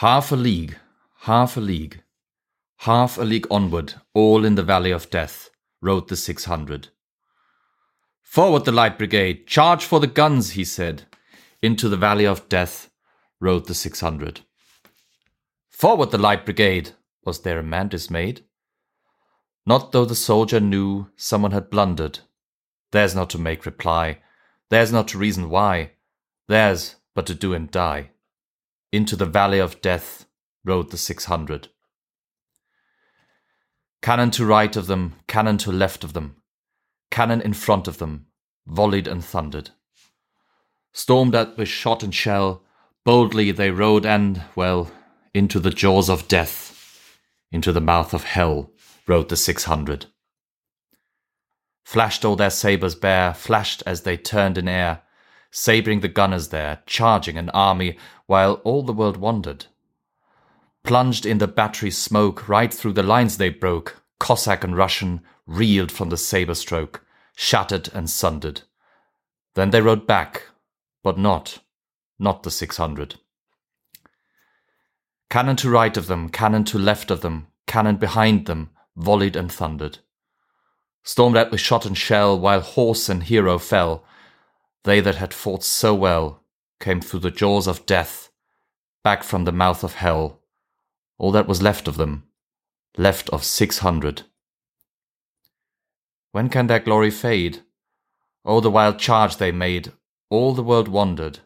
Half a league, half a league, half a league onward, all in the valley of death, rode the six hundred. Forward the light brigade, charge for the guns, he said. Into the valley of death rode the six hundred. Forward the light brigade! Was there a man dismayed? Not though the soldier knew someone had blundered. Theirs not to make reply, theirs not to reason why, theirs but to do and die. Into the valley of death rode the six hundred. Cannon to right of them, cannon to left of them, cannon in front of them, volleyed and thundered. Stormed at with shot and shell, boldly they rode and, well, into the jaws of death, into the mouth of hell, rode the six hundred. Flashed all their sabres bare, flashed as they turned in air, sabring the gunners there, charging an army, while all the world wondered. Plunged in the battery smoke, right through the lines they broke, Cossack and Russian reeled from the sabre stroke, shattered and sundered. Then they rode back, but not, not the six hundred. Cannon to right of them, cannon to left of them, cannon behind them, volleyed and thundered. Stormed out with shot and shell, while horse and hero fell. They that had fought so well came through the jaws of death, back from the mouth of hell, all that was left of them, left of six hundred. When can their glory fade? Oh, the wild charge they made, all the world wondered.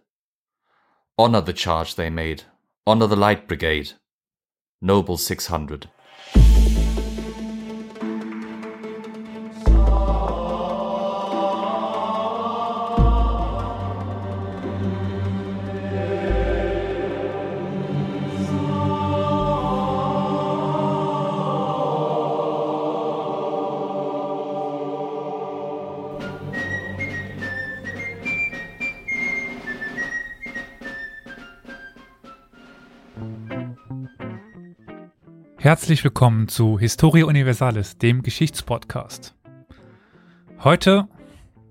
Honour the charge they made, honour the Light Brigade. Noble 600. Herzlich willkommen zu Historia Universalis, dem Geschichtspodcast. Heute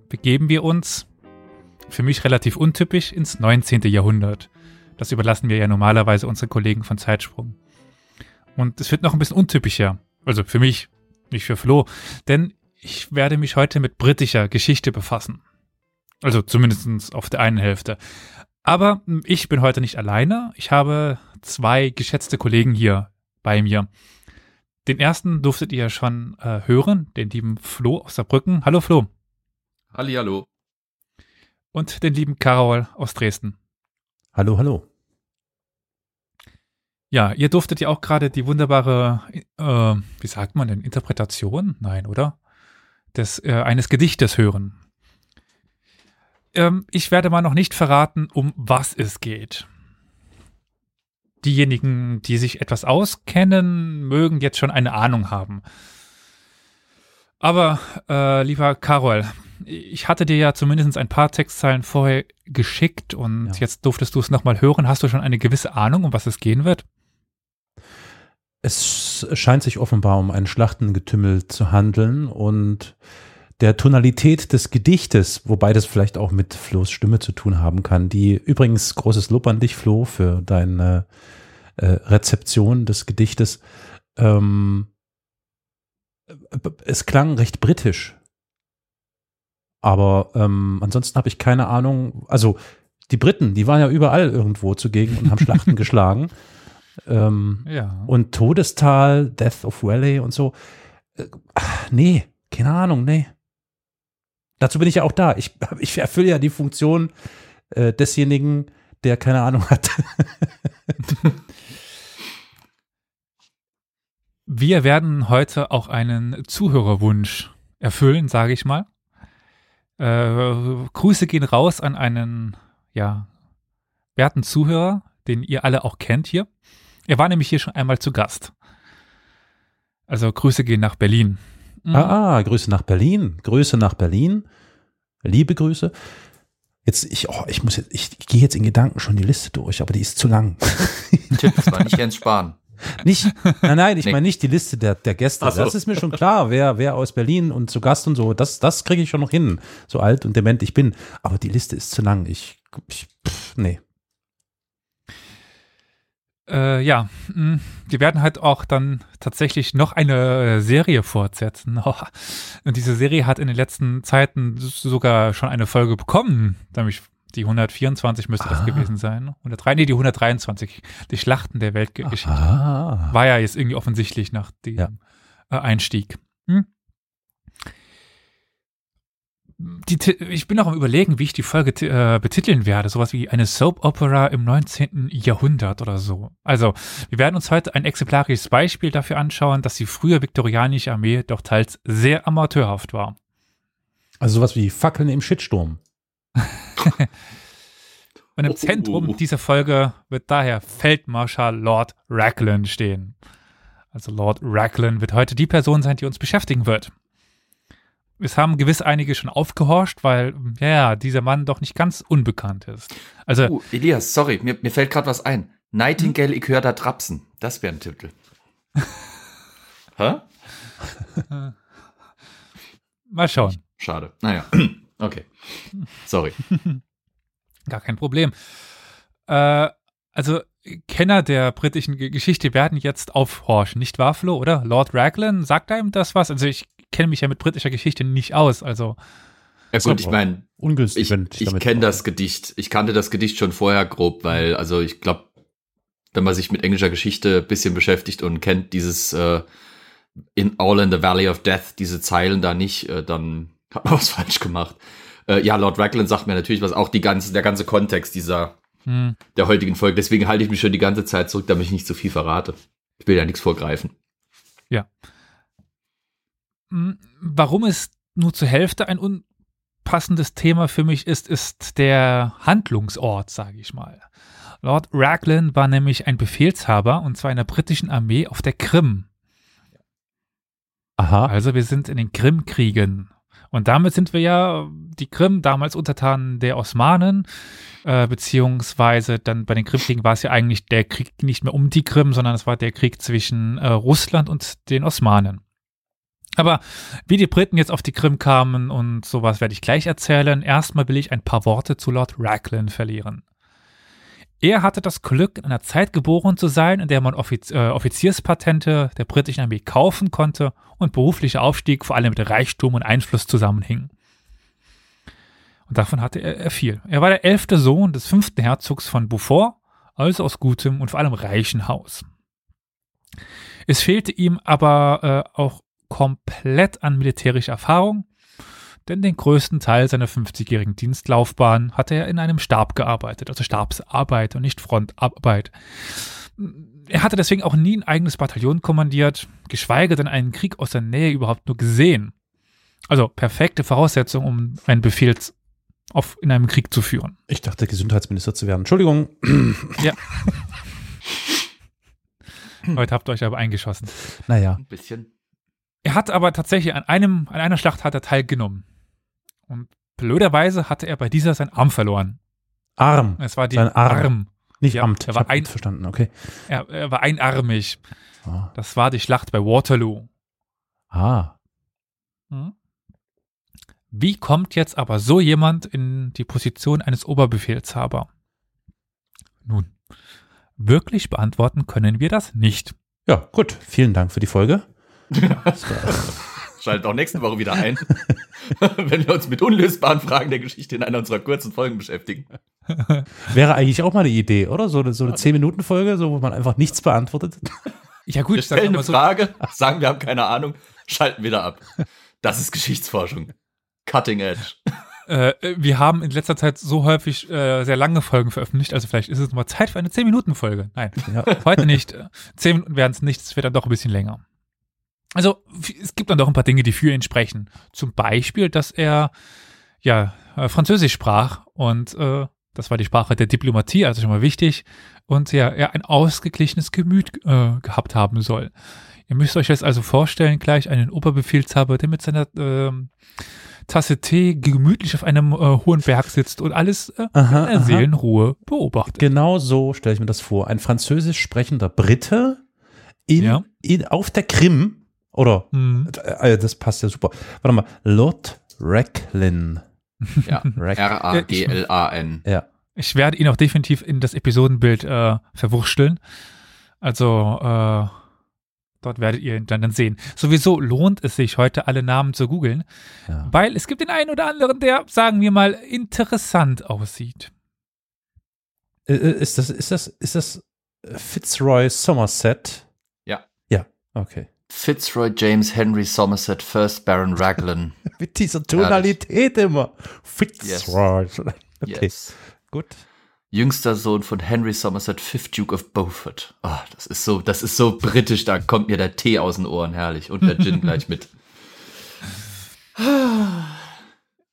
begeben wir uns, für mich relativ untypisch, ins 19. Jahrhundert. Das überlassen wir ja normalerweise unsere Kollegen von Zeitsprung. Und es wird noch ein bisschen untypischer, also für mich, nicht für Flo, denn ich werde mich heute mit britischer Geschichte befassen. Also zumindest auf der einen Hälfte. Aber ich bin heute nicht alleine. Ich habe zwei geschätzte Kollegen hier bei mir. Den ersten durftet ihr schon äh, hören, den lieben Flo aus Saarbrücken. Hallo Flo. Halli, hallo. Und den lieben Karol aus Dresden. Hallo, hallo. Ja, ihr durftet ja auch gerade die wunderbare, äh, wie sagt man denn, Interpretation? Nein, oder? Des, äh, eines Gedichtes hören. Ähm, ich werde mal noch nicht verraten, um was es geht diejenigen, die sich etwas auskennen, mögen jetzt schon eine Ahnung haben. Aber, äh, lieber Carol, ich hatte dir ja zumindest ein paar Textzeilen vorher geschickt und ja. jetzt durftest du es nochmal hören. Hast du schon eine gewisse Ahnung, um was es gehen wird? Es scheint sich offenbar um ein Schlachtengetümmel zu handeln und der Tonalität des Gedichtes, wobei das vielleicht auch mit Flo's Stimme zu tun haben kann, die übrigens großes Lob an dich, Flo, für deine äh, Rezeption des Gedichtes. Ähm, es klang recht britisch. Aber ähm, ansonsten habe ich keine Ahnung. Also die Briten, die waren ja überall irgendwo zugegen und haben Schlachten geschlagen. Ähm, ja. Und Todestal, Death of Valley und so. Äh, nee, keine Ahnung, nee. Dazu bin ich ja auch da. Ich, ich erfülle ja die Funktion äh, desjenigen, der keine Ahnung hat. Wir werden heute auch einen Zuhörerwunsch erfüllen, sage ich mal. Äh, Grüße gehen raus an einen, ja, werten Zuhörer, den ihr alle auch kennt hier. Er war nämlich hier schon einmal zu Gast. Also Grüße gehen nach Berlin. Mhm. Ah, ah, Grüße nach Berlin. Grüße nach Berlin. Liebe Grüße. Jetzt, ich, oh, ich muss jetzt, ich, ich gehe jetzt in Gedanken schon die Liste durch, aber die ist zu lang. Tipp, das war nicht Jens Spahn. Nicht, nein, nein, ich nee. meine nicht die Liste der, der Gäste. So. Das ist mir schon klar, wer, wer aus Berlin und zu Gast und so, das, das kriege ich schon noch hin. So alt und dement ich bin. Aber die Liste ist zu lang. Ich, ich pff, nee. Äh, ja, hm, wir werden halt auch dann tatsächlich noch eine Serie fortsetzen. Und diese Serie hat in den letzten Zeiten sogar schon eine Folge bekommen, nämlich die 124 müsste ah. das gewesen sein. 103, nee, die 123. Die Schlachten der Weltgeschichte. Ah. War ja jetzt irgendwie offensichtlich nach dem ja. Äh, Einstieg. Hm? Die, ich bin auch am überlegen, wie ich die Folge äh, betiteln werde. Sowas wie eine Soap Opera im 19. Jahrhundert oder so. Also, wir werden uns heute ein exemplarisches Beispiel dafür anschauen, dass die frühe viktorianische Armee doch teils sehr amateurhaft war. Also sowas wie Fackeln im Shitsturm. Und im oh, Zentrum dieser Folge wird daher Feldmarschall Lord Raglan stehen. Also Lord Raglan wird heute die Person sein, die uns beschäftigen wird. Es haben gewiss einige schon aufgehorcht, weil, ja, dieser Mann doch nicht ganz unbekannt ist. Also. Uh, Elias, sorry, mir, mir fällt gerade was ein. Nightingale, hm? ich höre da Trapsen. Das wäre ein Titel. Hä? Mal schauen. Schade. Naja. Okay. Sorry. Gar kein Problem. Äh, also Kenner der britischen Geschichte werden jetzt aufhorchen, nicht wahr, Flo, oder? Lord Raglan, sagt einem das was? Also ich kenne mich ja mit britischer Geschichte nicht aus, also. Ja gut, ich meine, ungünstig. Ich, ich kenne das Gedicht. Ich kannte das Gedicht schon vorher grob, weil, also ich glaube, wenn man sich mit englischer Geschichte ein bisschen beschäftigt und kennt dieses äh, in All in the Valley of Death, diese Zeilen da nicht, äh, dann hat man was falsch gemacht. Äh, ja, Lord Raglan sagt mir natürlich was, auch die ganze, der ganze Kontext dieser, hm. der heutigen Folge. Deswegen halte ich mich schon die ganze Zeit zurück, damit ich nicht zu viel verrate. Ich will ja nichts vorgreifen. Ja. Hm, warum es nur zur Hälfte ein unpassendes Thema für mich ist, ist der Handlungsort, sage ich mal. Lord Raglan war nämlich ein Befehlshaber und zwar in der britischen Armee auf der Krim. Aha. Also wir sind in den Krimkriegen und damit sind wir ja die Krim, damals Untertanen der Osmanen, äh, beziehungsweise dann bei den Krimkriegen war es ja eigentlich der Krieg nicht mehr um die Krim, sondern es war der Krieg zwischen äh, Russland und den Osmanen. Aber wie die Briten jetzt auf die Krim kamen und sowas werde ich gleich erzählen. Erstmal will ich ein paar Worte zu Lord Raglan verlieren. Er hatte das Glück, in einer Zeit geboren zu sein, in der man Offiz äh, Offizierspatente der britischen Armee kaufen konnte und beruflicher Aufstieg vor allem mit Reichtum und Einfluss zusammenhing. Und davon hatte er, er viel. Er war der elfte Sohn des fünften Herzogs von Beaufort, also aus gutem und vor allem reichen Haus. Es fehlte ihm aber äh, auch komplett an militärischer Erfahrung denn den größten Teil seiner 50-jährigen Dienstlaufbahn hatte er in einem Stab gearbeitet, also Stabsarbeit und nicht Frontarbeit. Er hatte deswegen auch nie ein eigenes Bataillon kommandiert, geschweige denn einen Krieg aus der Nähe überhaupt nur gesehen. Also perfekte Voraussetzung, um einen Befehl auf, in einem Krieg zu führen. Ich dachte, Gesundheitsminister zu werden. Entschuldigung. Ja. Heute habt ihr euch aber eingeschossen. Naja. Ein bisschen. Er hat aber tatsächlich an einem, an einer Schlacht hat er teilgenommen. Und blöderweise hatte er bei dieser seinen Arm verloren. Arm. Es war die Sein Arm. Arm. Nicht ja, Amt. Er war ein, verstanden, okay. Er, er war einarmig. Ah. Das war die Schlacht bei Waterloo. Ah. Hm? Wie kommt jetzt aber so jemand in die Position eines Oberbefehlshaber? Nun, wirklich beantworten können wir das nicht. Ja, gut. Vielen Dank für die Folge. Schaltet auch nächste Woche wieder ein, wenn wir uns mit unlösbaren Fragen der Geschichte in einer unserer kurzen Folgen beschäftigen. Wäre eigentlich auch mal eine Idee, oder? So eine, so eine 10-Minuten-Folge, so, wo man einfach nichts beantwortet. Ja, gut, wir stellen eine so Frage, sagen, wir haben keine Ahnung, schalten wieder ab. Das ist Geschichtsforschung. Cutting Edge. Äh, wir haben in letzter Zeit so häufig äh, sehr lange Folgen veröffentlicht, also vielleicht ist es mal Zeit für eine 10-Minuten-Folge. Nein, ja. heute nicht. 10 Minuten werden es nicht, es wird dann doch ein bisschen länger. Also es gibt dann doch ein paar Dinge, die für ihn sprechen. Zum Beispiel, dass er ja äh, Französisch sprach und äh, das war die Sprache der Diplomatie, also schon mal wichtig. Und ja, er ein ausgeglichenes Gemüt äh, gehabt haben soll. Ihr müsst euch jetzt also vorstellen, gleich einen Oberbefehlshaber, der mit seiner äh, Tasse Tee gemütlich auf einem äh, hohen Berg sitzt und alles äh, aha, in der Seelenruhe beobachtet. Genau so stelle ich mir das vor. Ein französisch sprechender Brite in, ja. in, auf der Krim oder? Mhm. Äh, das passt ja super. Warte mal. Lord Racklin. Ja. R-A-G-L-A-N. Ja. Ich werde ihn auch definitiv in das Episodenbild äh, verwurschteln. Also, äh, dort werdet ihr ihn dann sehen. Sowieso lohnt es sich, heute alle Namen zu googeln, ja. weil es gibt den einen oder anderen, der, sagen wir mal, interessant aussieht. Äh, äh, ist das, ist das, ist das Fitzroy Somerset? Ja. Ja, okay. Fitzroy James Henry Somerset, First Baron Raglan. Mit dieser Tonalität Herrlich. immer. Fitzroy. Yes. Okay, yes. gut. Jüngster Sohn von Henry Somerset, Fifth Duke of Beaufort. Oh, das ist so, das ist so britisch, da kommt mir der Tee aus den Ohren, herrlich. Und der Gin gleich mit.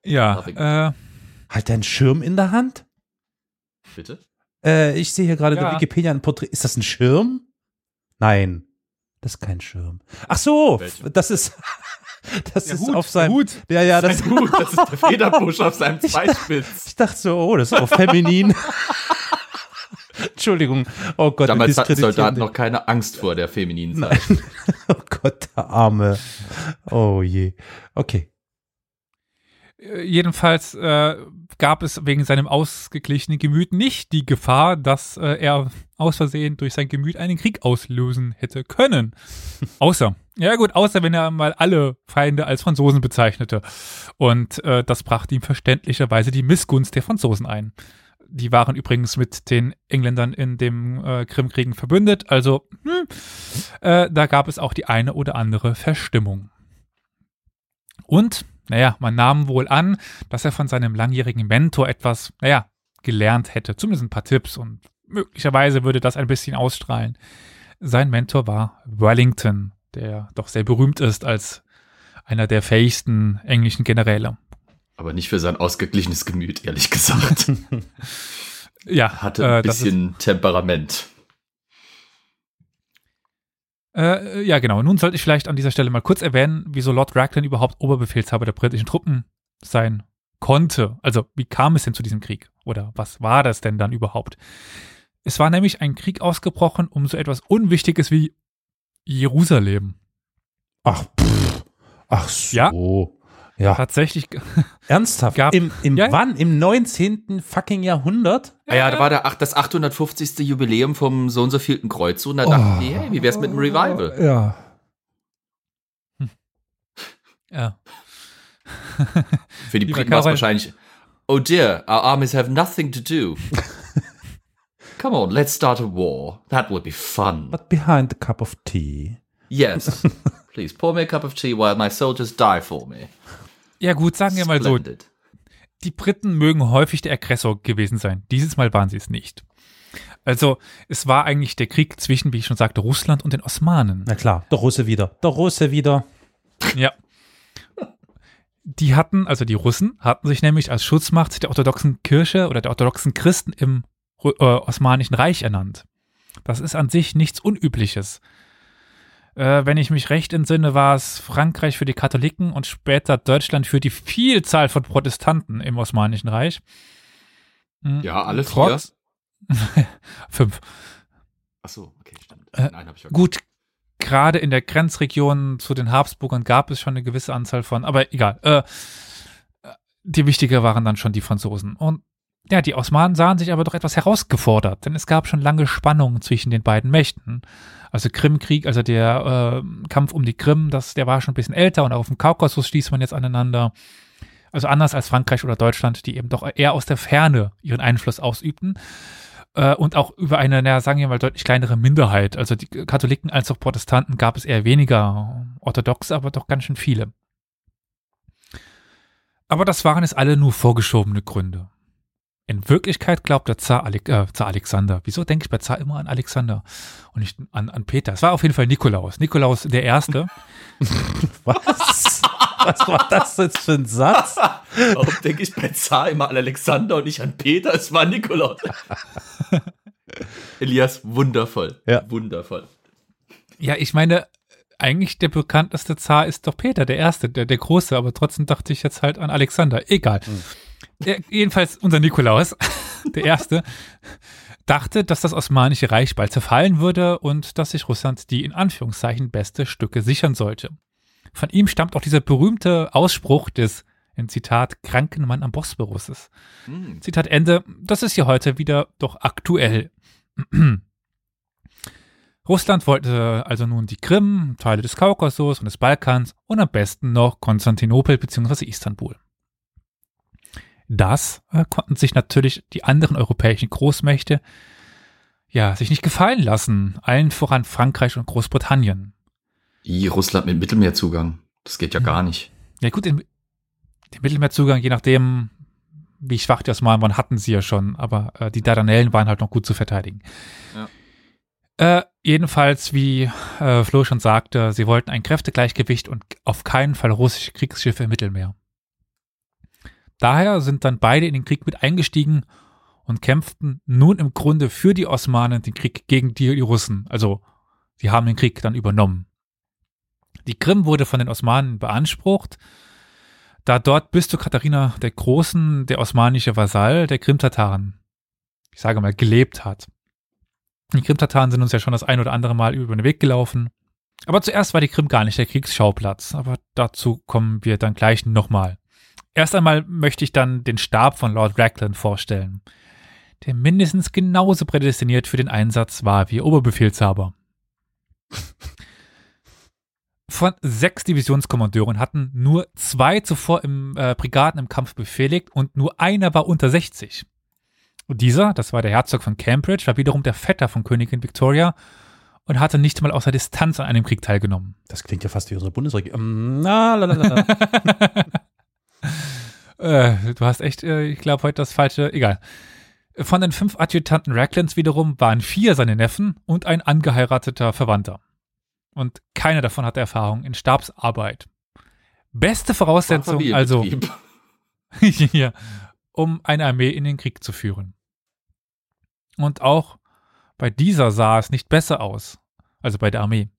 ja, äh, Hat er einen Schirm in der Hand? Bitte? Äh, ich sehe hier gerade ja. der Wikipedia ein Porträt. Ist das ein Schirm? Nein. Das ist kein Schirm. Ach so, Welche? das ist. Das der ist Hut, auf seinem Hut. Ja, ja, das, Hut, das ist der Federbusch auf seinem Zweispitz. Ich, dachte so, oh, das ist auch feminin. Entschuldigung. Oh Gott. Damals hatten Soldaten noch keine Angst vor der femininen Seite. Oh Gott, der Arme. Oh je. Okay. Jedenfalls äh, gab es wegen seinem ausgeglichenen Gemüt nicht die Gefahr, dass äh, er aus Versehen durch sein Gemüt einen Krieg auslösen hätte können. außer, ja gut, außer wenn er mal alle Feinde als Franzosen bezeichnete. Und äh, das brachte ihm verständlicherweise die Missgunst der Franzosen ein. Die waren übrigens mit den Engländern in dem äh, Krimkriegen verbündet, also hm, äh, da gab es auch die eine oder andere Verstimmung. Und naja, man nahm wohl an, dass er von seinem langjährigen Mentor etwas, naja, gelernt hätte, zumindest ein paar Tipps und möglicherweise würde das ein bisschen ausstrahlen. Sein Mentor war Wellington, der doch sehr berühmt ist als einer der fähigsten englischen Generäle. Aber nicht für sein ausgeglichenes Gemüt, ehrlich gesagt. ja. Hatte ein äh, bisschen Temperament. Äh, ja, genau. Nun sollte ich vielleicht an dieser Stelle mal kurz erwähnen, wieso Lord Raglan überhaupt Oberbefehlshaber der britischen Truppen sein konnte. Also, wie kam es denn zu diesem Krieg? Oder was war das denn dann überhaupt? Es war nämlich ein Krieg ausgebrochen um so etwas Unwichtiges wie Jerusalem. Ach, pff. ach so. Ja. Ja. Tatsächlich. Ernsthaft? Gab, Im, im ja, wann? Im 19. fucking Jahrhundert? Ja, ja, da war der, das 850. Jubiläum vom so und so vielten Kreuzzug und da oh. dachten die, hey, wie wär's mit einem Revival? Ja. Hm. Ja. Für die Briten war es wahrscheinlich, oh dear, our armies have nothing to do. Come on, let's start a war. That would be fun. But behind the cup of tea. Yes. Please pour me a cup of tea while my soldiers die for me. Ja gut, sagen wir mal so. Die Briten mögen häufig der Aggressor gewesen sein. Dieses Mal waren sie es nicht. Also es war eigentlich der Krieg zwischen, wie ich schon sagte, Russland und den Osmanen. Na klar, der Russe wieder. Der Russe wieder. Ja. Die hatten, also die Russen, hatten sich nämlich als Schutzmacht der orthodoxen Kirche oder der orthodoxen Christen im äh, Osmanischen Reich ernannt. Das ist an sich nichts Unübliches. Äh, wenn ich mich recht entsinne, war es Frankreich für die Katholiken und später Deutschland für die Vielzahl von Protestanten im Osmanischen Reich. Hm, ja, alle vier. Fünf. Ach so, okay, stimmt. Äh, Nein, habe ich auch Gut, gerade in der Grenzregion zu den Habsburgern gab es schon eine gewisse Anzahl von, aber egal. Äh, die wichtiger waren dann schon die Franzosen. Und ja, die Osmanen sahen sich aber doch etwas herausgefordert, denn es gab schon lange Spannungen zwischen den beiden Mächten. Also Krimkrieg, also der äh, Kampf um die Krim, das, der war schon ein bisschen älter und auch auf dem Kaukasus stieß man jetzt aneinander. Also anders als Frankreich oder Deutschland, die eben doch eher aus der Ferne ihren Einfluss ausübten. Äh, und auch über eine, naja, sagen wir mal, deutlich kleinere Minderheit. Also die Katholiken als auch Protestanten gab es eher weniger orthodox, aber doch ganz schön viele. Aber das waren es alle nur vorgeschobene Gründe. In Wirklichkeit glaubt der Zar, Ale äh, Zar Alexander. Wieso denke ich bei Zar immer an Alexander und nicht an, an Peter? Es war auf jeden Fall Nikolaus. Nikolaus der Erste. Was? Was war das jetzt für ein Satz? Warum denke ich bei Zar immer an Alexander und nicht an Peter? Es war Nikolaus. Elias, wundervoll. Ja. Wundervoll. Ja, ich meine, eigentlich der bekannteste Zar ist doch Peter, der Erste, der, der Große, aber trotzdem dachte ich jetzt halt an Alexander. Egal. Hm. Der, jedenfalls unser Nikolaus, der Erste, dachte, dass das Osmanische Reich bald zerfallen würde und dass sich Russland die in Anführungszeichen beste Stücke sichern sollte. Von ihm stammt auch dieser berühmte Ausspruch des, in Zitat, kranken Mann am Bosporus. Mhm. Zitat Ende, das ist ja heute wieder doch aktuell. Russland wollte also nun die Krim, Teile des Kaukasus und des Balkans und am besten noch Konstantinopel bzw. Istanbul. Das äh, konnten sich natürlich die anderen europäischen Großmächte ja sich nicht gefallen lassen, allen voran Frankreich und Großbritannien. Wie Russland mit Mittelmeerzugang? Das geht ja gar nicht. Ja gut, den, den Mittelmeerzugang, je nachdem, wie schwach die Osmanen waren, hatten sie ja schon, aber äh, die Dardanellen waren halt noch gut zu verteidigen. Ja. Äh, jedenfalls, wie äh, Flo schon sagte, sie wollten ein Kräftegleichgewicht und auf keinen Fall russische Kriegsschiffe im Mittelmeer. Daher sind dann beide in den Krieg mit eingestiegen und kämpften nun im Grunde für die Osmanen den Krieg gegen die, Russen. Also, sie haben den Krieg dann übernommen. Die Krim wurde von den Osmanen beansprucht, da dort bis zu Katharina der Großen der osmanische Vasall der Krim-Tataren, ich sage mal, gelebt hat. Die Krim-Tataren sind uns ja schon das ein oder andere Mal über den Weg gelaufen. Aber zuerst war die Krim gar nicht der Kriegsschauplatz, aber dazu kommen wir dann gleich nochmal. Erst einmal möchte ich dann den Stab von Lord Raglan vorstellen, der mindestens genauso prädestiniert für den Einsatz war wie Oberbefehlshaber. Von sechs Divisionskommandeuren hatten nur zwei zuvor im äh, Brigaden im Kampf befehligt und nur einer war unter 60. Und dieser, das war der Herzog von Cambridge, war wiederum der Vetter von Königin Victoria und hatte nicht mal außer Distanz an einem Krieg teilgenommen. Das klingt ja fast wie unsere Bundesregierung. Ähm, äh, du hast echt, äh, ich glaube, heute das falsche, egal. Von den fünf Adjutanten Raglands wiederum waren vier seine Neffen und ein angeheirateter Verwandter. Und keiner davon hatte Erfahrung in Stabsarbeit. Beste Voraussetzung also, ja, um eine Armee in den Krieg zu führen. Und auch bei dieser sah es nicht besser aus, also bei der Armee.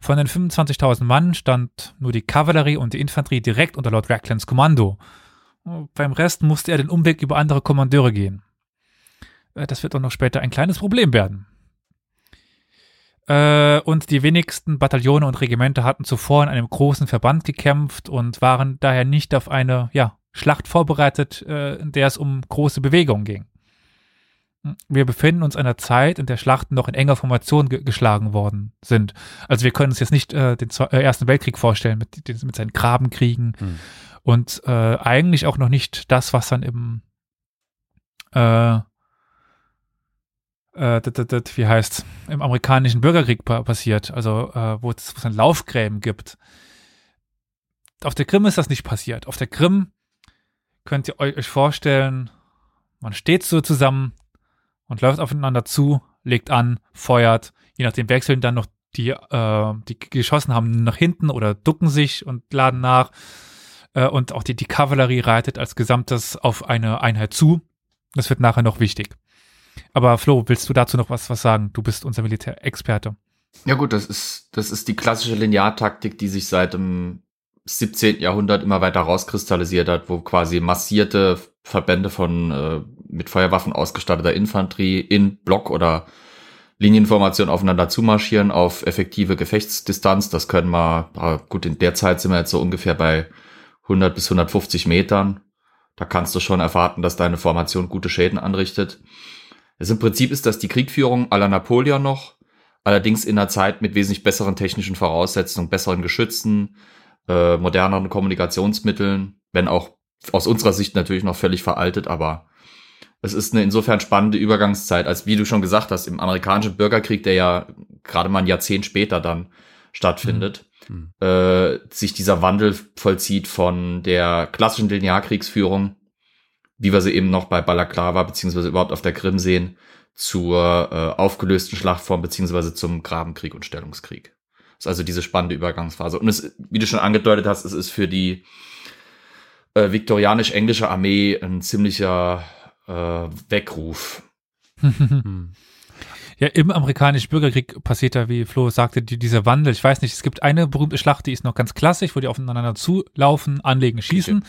Von den 25.000 Mann stand nur die Kavallerie und die Infanterie direkt unter Lord Raglands Kommando. Beim Rest musste er den Umweg über andere Kommandeure gehen. Äh, das wird auch noch später ein kleines Problem werden. Äh, und die wenigsten Bataillone und Regimenter hatten zuvor in einem großen Verband gekämpft und waren daher nicht auf eine ja, Schlacht vorbereitet, äh, in der es um große Bewegungen ging. Wir befinden uns in einer Zeit, in der Schlachten noch in enger Formation ge geschlagen worden sind. Also wir können uns jetzt nicht äh, den äh, Ersten Weltkrieg vorstellen mit, mit seinen Grabenkriegen hm. und äh, eigentlich auch noch nicht das, was dann im äh, äh, wie heißt im amerikanischen Bürgerkrieg passiert, also äh, wo es dann Laufgräben gibt. Auf der Krim ist das nicht passiert. Auf der Krim könnt ihr euch vorstellen, man steht so zusammen und läuft aufeinander zu, legt an, feuert, je nachdem wechseln dann noch die, äh, die geschossen haben nach hinten oder ducken sich und laden nach. Äh, und auch die, die Kavallerie reitet als Gesamtes auf eine Einheit zu. Das wird nachher noch wichtig. Aber Flo, willst du dazu noch was, was sagen? Du bist unser Militärexperte. Ja gut, das ist, das ist die klassische Lineartaktik, die sich seit dem 17. Jahrhundert immer weiter rauskristallisiert hat, wo quasi massierte Verbände von äh, mit Feuerwaffen ausgestatteter Infanterie in Block oder Linienformation aufeinander zumarschieren auf effektive Gefechtsdistanz. Das können wir, gut, in der Zeit sind wir jetzt so ungefähr bei 100 bis 150 Metern. Da kannst du schon erwarten, dass deine Formation gute Schäden anrichtet. Also im Prinzip ist das die Kriegführung aller Napoleon noch, allerdings in einer Zeit mit wesentlich besseren technischen Voraussetzungen, besseren Geschützen, äh, moderneren Kommunikationsmitteln, wenn auch aus unserer Sicht natürlich noch völlig veraltet, aber es ist eine insofern spannende Übergangszeit, als wie du schon gesagt hast, im amerikanischen Bürgerkrieg, der ja gerade mal ein Jahrzehnt später dann stattfindet, mhm. äh, sich dieser Wandel vollzieht von der klassischen Linearkriegsführung, wie wir sie eben noch bei Balaklava beziehungsweise überhaupt auf der Krim sehen, zur äh, aufgelösten Schlachtform beziehungsweise zum Grabenkrieg und Stellungskrieg. Ist also diese spannende Übergangsphase. Und es, wie du schon angedeutet hast, es ist für die äh, viktorianisch-englische Armee ein ziemlicher äh, Weckruf. Ja, im amerikanischen Bürgerkrieg passiert da, wie Flo sagte, die, dieser Wandel. Ich weiß nicht, es gibt eine berühmte Schlacht, die ist noch ganz klassisch, wo die aufeinander zulaufen, anlegen, schießen.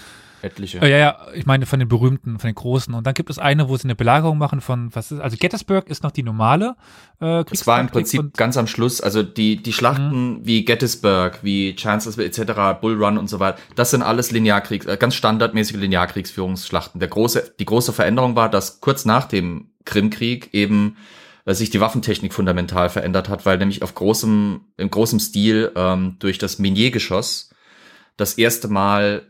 Etliche. Äh, ja, ja, ich meine von den berühmten, von den großen. Und dann gibt es eine, wo sie eine Belagerung machen von, was ist, also Gettysburg ist noch die normale äh, Es war im Prinzip ganz am Schluss, also die, die Schlachten mhm. wie Gettysburg, wie Chancellorsville etc., Bull Run und so weiter, das sind alles Linearkriegs, äh, ganz standardmäßige Linearkriegsführungsschlachten. Der große, die große Veränderung war, dass kurz nach dem Krimkrieg eben weil sich die Waffentechnik fundamental verändert hat, weil nämlich auf großem, im großem Stil ähm, durch das Minier-Geschoss das erste Mal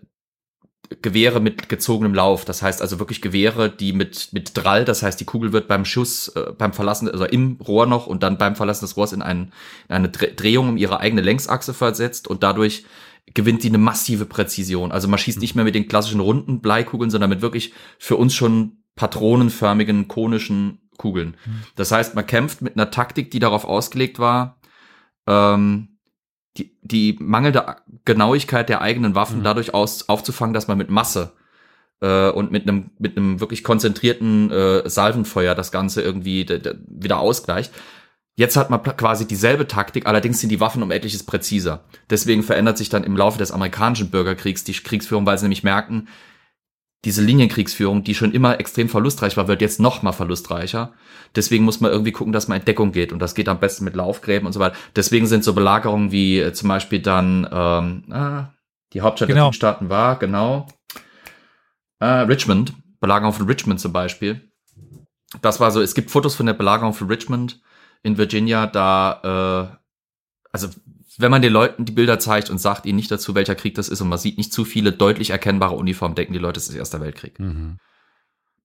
Gewehre mit gezogenem Lauf, das heißt also wirklich Gewehre, die mit mit Drall, das heißt die Kugel wird beim Schuss, äh, beim Verlassen, also im Rohr noch und dann beim Verlassen des Rohrs in, einen, in eine Drehung um ihre eigene Längsachse versetzt und dadurch gewinnt die eine massive Präzision. Also man schießt nicht mehr mit den klassischen runden Bleikugeln, sondern mit wirklich für uns schon patronenförmigen konischen Kugeln. Mhm. Das heißt, man kämpft mit einer Taktik, die darauf ausgelegt war, ähm, die, die mangelnde Genauigkeit der eigenen Waffen mhm. dadurch aus, aufzufangen, dass man mit Masse äh, und mit einem mit einem wirklich konzentrierten äh, Salvenfeuer das Ganze irgendwie wieder ausgleicht. Jetzt hat man quasi dieselbe Taktik, allerdings sind die Waffen um etliches präziser. Deswegen verändert sich dann im Laufe des amerikanischen Bürgerkriegs die Kriegsführung, weil sie nämlich merken, diese Linienkriegsführung, die schon immer extrem verlustreich war, wird jetzt noch mal verlustreicher. Deswegen muss man irgendwie gucken, dass man in Deckung geht. Und das geht am besten mit Laufgräben und so weiter. Deswegen sind so Belagerungen wie äh, zum Beispiel dann ähm, ah, die Hauptstadt genau. der Staaten war, genau. Äh, Richmond, Belagerung von Richmond zum Beispiel. Das war so, es gibt Fotos von der Belagerung von Richmond in Virginia, da, äh, also wenn man den Leuten die Bilder zeigt und sagt ihnen nicht dazu, welcher Krieg das ist und man sieht nicht zu viele deutlich erkennbare Uniformen, denken die Leute, es ist Erster Weltkrieg. Mhm.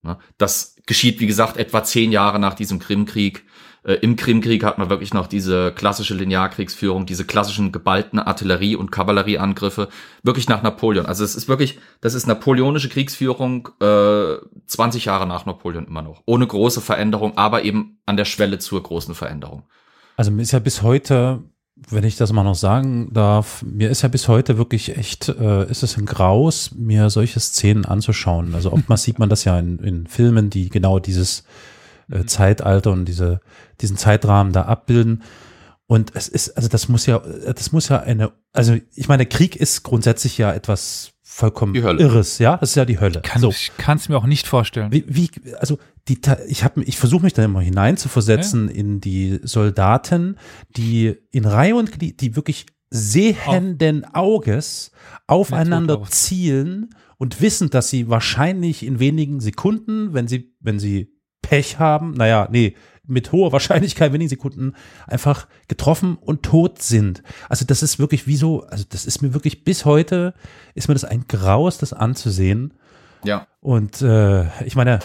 Ne? Das geschieht, wie gesagt, etwa zehn Jahre nach diesem Krimkrieg. Äh, Im Krimkrieg hat man wirklich noch diese klassische Linearkriegsführung, diese klassischen geballten Artillerie- und Kavallerieangriffe, wirklich nach Napoleon. Also es ist wirklich, das ist napoleonische Kriegsführung, äh, 20 Jahre nach Napoleon immer noch. Ohne große Veränderung, aber eben an der Schwelle zur großen Veränderung. Also ist ja bis heute wenn ich das mal noch sagen darf, mir ist ja bis heute wirklich echt, äh, ist es ein Graus, mir solche Szenen anzuschauen. Also oftmals sieht man das ja in, in Filmen, die genau dieses äh, mhm. Zeitalter und diese, diesen Zeitrahmen da abbilden. Und es ist, also das muss ja, das muss ja eine, also ich meine, Krieg ist grundsätzlich ja etwas vollkommen irres, ja, das ist ja die Hölle. Kann, so. Ich kann es mir auch nicht vorstellen. Wie, wie also die, ich habe, ich versuche mich da immer hineinzuversetzen ja. in die Soldaten, die in Reihe und Glied, die wirklich sehenden Auges aufeinander zielen und wissen, dass sie wahrscheinlich in wenigen Sekunden, wenn sie, wenn sie Pech haben, naja, nee, mit hoher Wahrscheinlichkeit wenigen Sekunden einfach getroffen und tot sind. Also das ist wirklich wie so, also das ist mir wirklich bis heute, ist mir das ein Graus, das anzusehen. Ja. Und äh, ich meine,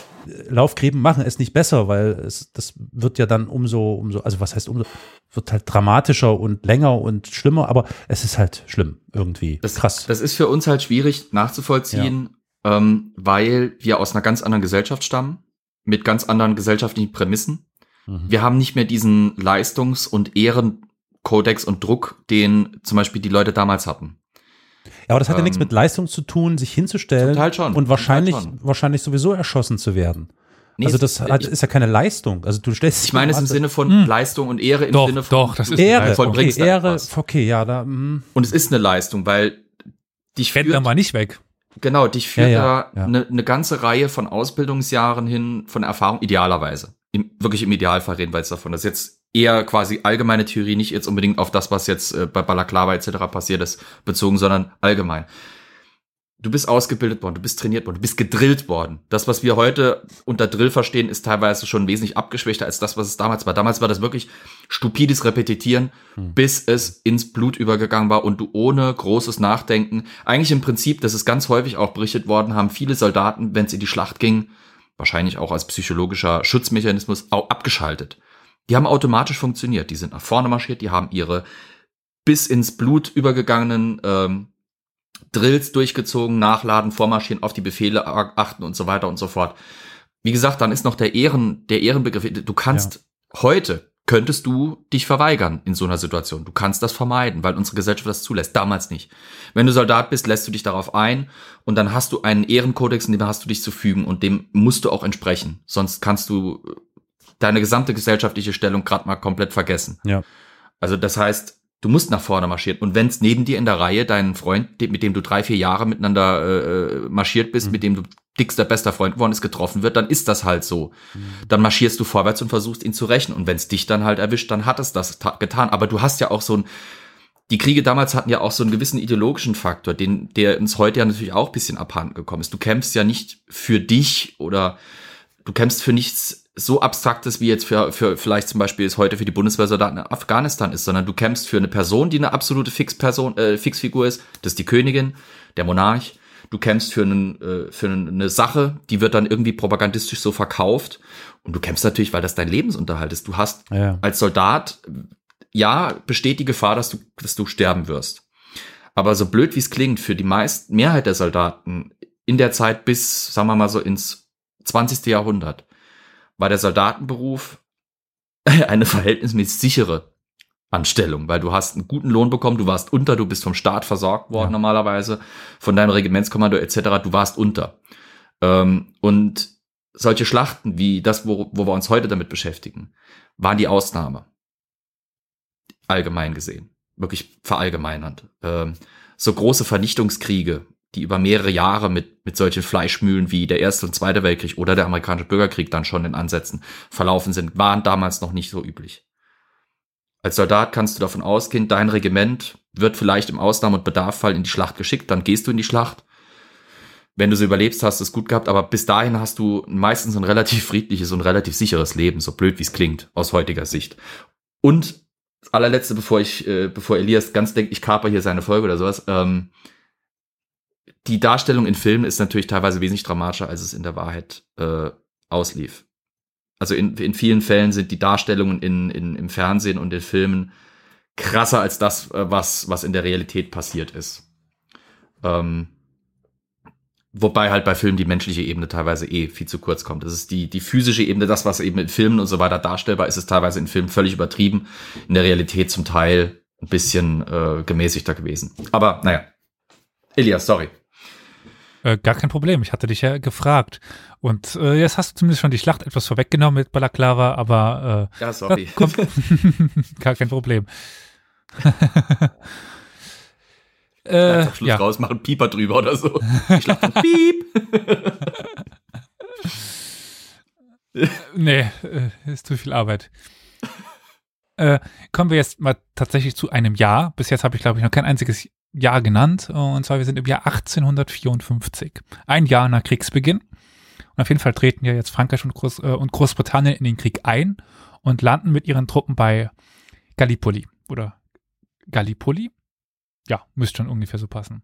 Laufgräben machen es nicht besser, weil es, das wird ja dann umso, umso, also was heißt umso, wird halt dramatischer und länger und schlimmer, aber es ist halt schlimm irgendwie. Das, Krass. Das ist für uns halt schwierig nachzuvollziehen, ja. ähm, weil wir aus einer ganz anderen Gesellschaft stammen, mit ganz anderen gesellschaftlichen Prämissen. Mhm. Wir haben nicht mehr diesen Leistungs- und Ehrenkodex und Druck, den zum Beispiel die Leute damals hatten. Ja, aber das hat ja nichts ähm, mit Leistung zu tun, sich hinzustellen und wahrscheinlich, wahrscheinlich sowieso erschossen zu werden. Nee, also das hat, ist ja keine Leistung. Also du stellst Ich meine es im Sinne von hm. Leistung und Ehre im doch, Sinne von doch, das ist Ehre, okay, Ehre, okay, ja, da. Mh. Und es ist eine Leistung, weil dich führt dann mal nicht weg. Genau, dich führt ja, ja, da eine, eine ganze Reihe von Ausbildungsjahren hin, von Erfahrung idealerweise. Im, wirklich im Idealfall reden wir jetzt davon. Das ist jetzt eher quasi allgemeine Theorie, nicht jetzt unbedingt auf das, was jetzt äh, bei Balaklava etc. passiert ist, bezogen, sondern allgemein. Du bist ausgebildet worden, du bist trainiert worden, du bist gedrillt worden. Das, was wir heute unter Drill verstehen, ist teilweise schon wesentlich abgeschwächter als das, was es damals war. Damals war das wirklich stupides Repetitieren, hm. bis es ins Blut übergegangen war und du ohne großes Nachdenken, eigentlich im Prinzip, das ist ganz häufig auch berichtet worden, haben viele Soldaten, wenn es in die Schlacht ging, wahrscheinlich auch als psychologischer Schutzmechanismus, abgeschaltet. Die haben automatisch funktioniert. Die sind nach vorne marschiert, die haben ihre bis ins Blut übergegangenen ähm, Drills durchgezogen, nachladen, vormarschieren, auf die Befehle achten und so weiter und so fort. Wie gesagt, dann ist noch der Ehren, der Ehrenbegriff. Du kannst ja. heute könntest du dich verweigern in so einer Situation. Du kannst das vermeiden, weil unsere Gesellschaft das zulässt. Damals nicht. Wenn du Soldat bist, lässt du dich darauf ein und dann hast du einen Ehrenkodex, in dem hast du dich zu fügen und dem musst du auch entsprechen. Sonst kannst du deine gesamte gesellschaftliche Stellung gerade mal komplett vergessen. Ja. Also das heißt, du musst nach vorne marschieren. Und wenn es neben dir in der Reihe deinen Freund, mit dem du drei, vier Jahre miteinander äh, marschiert bist, mhm. mit dem du dickster, bester Freund geworden ist, getroffen wird, dann ist das halt so. Mhm. Dann marschierst du vorwärts und versuchst ihn zu rächen. Und wenn es dich dann halt erwischt, dann hat es das getan. Aber du hast ja auch so ein, die Kriege damals hatten ja auch so einen gewissen ideologischen Faktor, den, der uns heute ja natürlich auch bisschen abhanden gekommen ist. Du kämpfst ja nicht für dich oder du kämpfst für nichts so abstraktes wie jetzt für, für vielleicht zum Beispiel es heute für die Bundeswehrsoldaten in Afghanistan ist, sondern du kämpfst für eine Person, die eine absolute Fixperson, äh, Fixfigur ist. Das ist die Königin, der Monarch. Du kämpfst für, einen, äh, für eine Sache, die wird dann irgendwie propagandistisch so verkauft. Und du kämpfst natürlich, weil das dein Lebensunterhalt ist. Du hast ja. als Soldat, ja, besteht die Gefahr, dass du, dass du sterben wirst. Aber so blöd wie es klingt, für die meisten, Mehrheit der Soldaten in der Zeit bis, sagen wir mal so, ins 20. Jahrhundert, war der Soldatenberuf eine verhältnismäßig sichere Anstellung, weil du hast einen guten Lohn bekommen, du warst unter, du bist vom Staat versorgt worden ja. normalerweise, von deinem Regimentskommando etc., du warst unter. Ähm, und solche Schlachten wie das, wo, wo wir uns heute damit beschäftigen, waren die Ausnahme. Allgemein gesehen. Wirklich verallgemeinernd. Ähm, so große Vernichtungskriege, die über mehrere Jahre mit, mit solchen Fleischmühlen wie der Erste und Zweite Weltkrieg oder der amerikanische Bürgerkrieg dann schon in Ansätzen verlaufen sind, waren damals noch nicht so üblich. Als Soldat kannst du davon ausgehen, dein Regiment wird vielleicht im Ausnahme- und Bedarffall in die Schlacht geschickt, dann gehst du in die Schlacht. Wenn du sie überlebst, hast du es gut gehabt, aber bis dahin hast du meistens ein relativ friedliches und relativ sicheres Leben, so blöd wie es klingt, aus heutiger Sicht. Und das allerletzte, bevor ich, äh, bevor Elias ganz denkt, ich kaper hier seine Folge oder sowas, ähm, die Darstellung in Filmen ist natürlich teilweise wesentlich dramatischer, als es in der Wahrheit äh, auslief. Also in, in vielen Fällen sind die Darstellungen in, in, im Fernsehen und in Filmen krasser als das, äh, was, was in der Realität passiert ist. Ähm, wobei halt bei Filmen die menschliche Ebene teilweise eh viel zu kurz kommt. Das ist die, die physische Ebene, das, was eben in Filmen und so weiter darstellbar ist, ist teilweise in Filmen völlig übertrieben. In der Realität zum Teil ein bisschen äh, gemäßigter gewesen. Aber naja. Elias, sorry. Äh, gar kein Problem, ich hatte dich ja gefragt. Und äh, jetzt hast du zumindest schon die Schlacht etwas vorweggenommen mit Balaklava, aber äh, ja, sorry. Kommt, gar kein Problem. äh, Schluss ja. raus, machen Pieper drüber oder so. Ich lach dann Piep. nee, äh, ist zu viel Arbeit. Äh, kommen wir jetzt mal tatsächlich zu einem Jahr. Bis jetzt habe ich, glaube ich, noch kein einziges Jahr genannt. Und zwar, wir sind im Jahr 1854. Ein Jahr nach Kriegsbeginn. Und auf jeden Fall treten ja jetzt Frankreich und, Groß, äh, und Großbritannien in den Krieg ein und landen mit ihren Truppen bei Gallipoli. Oder Gallipoli? Ja, müsste schon ungefähr so passen.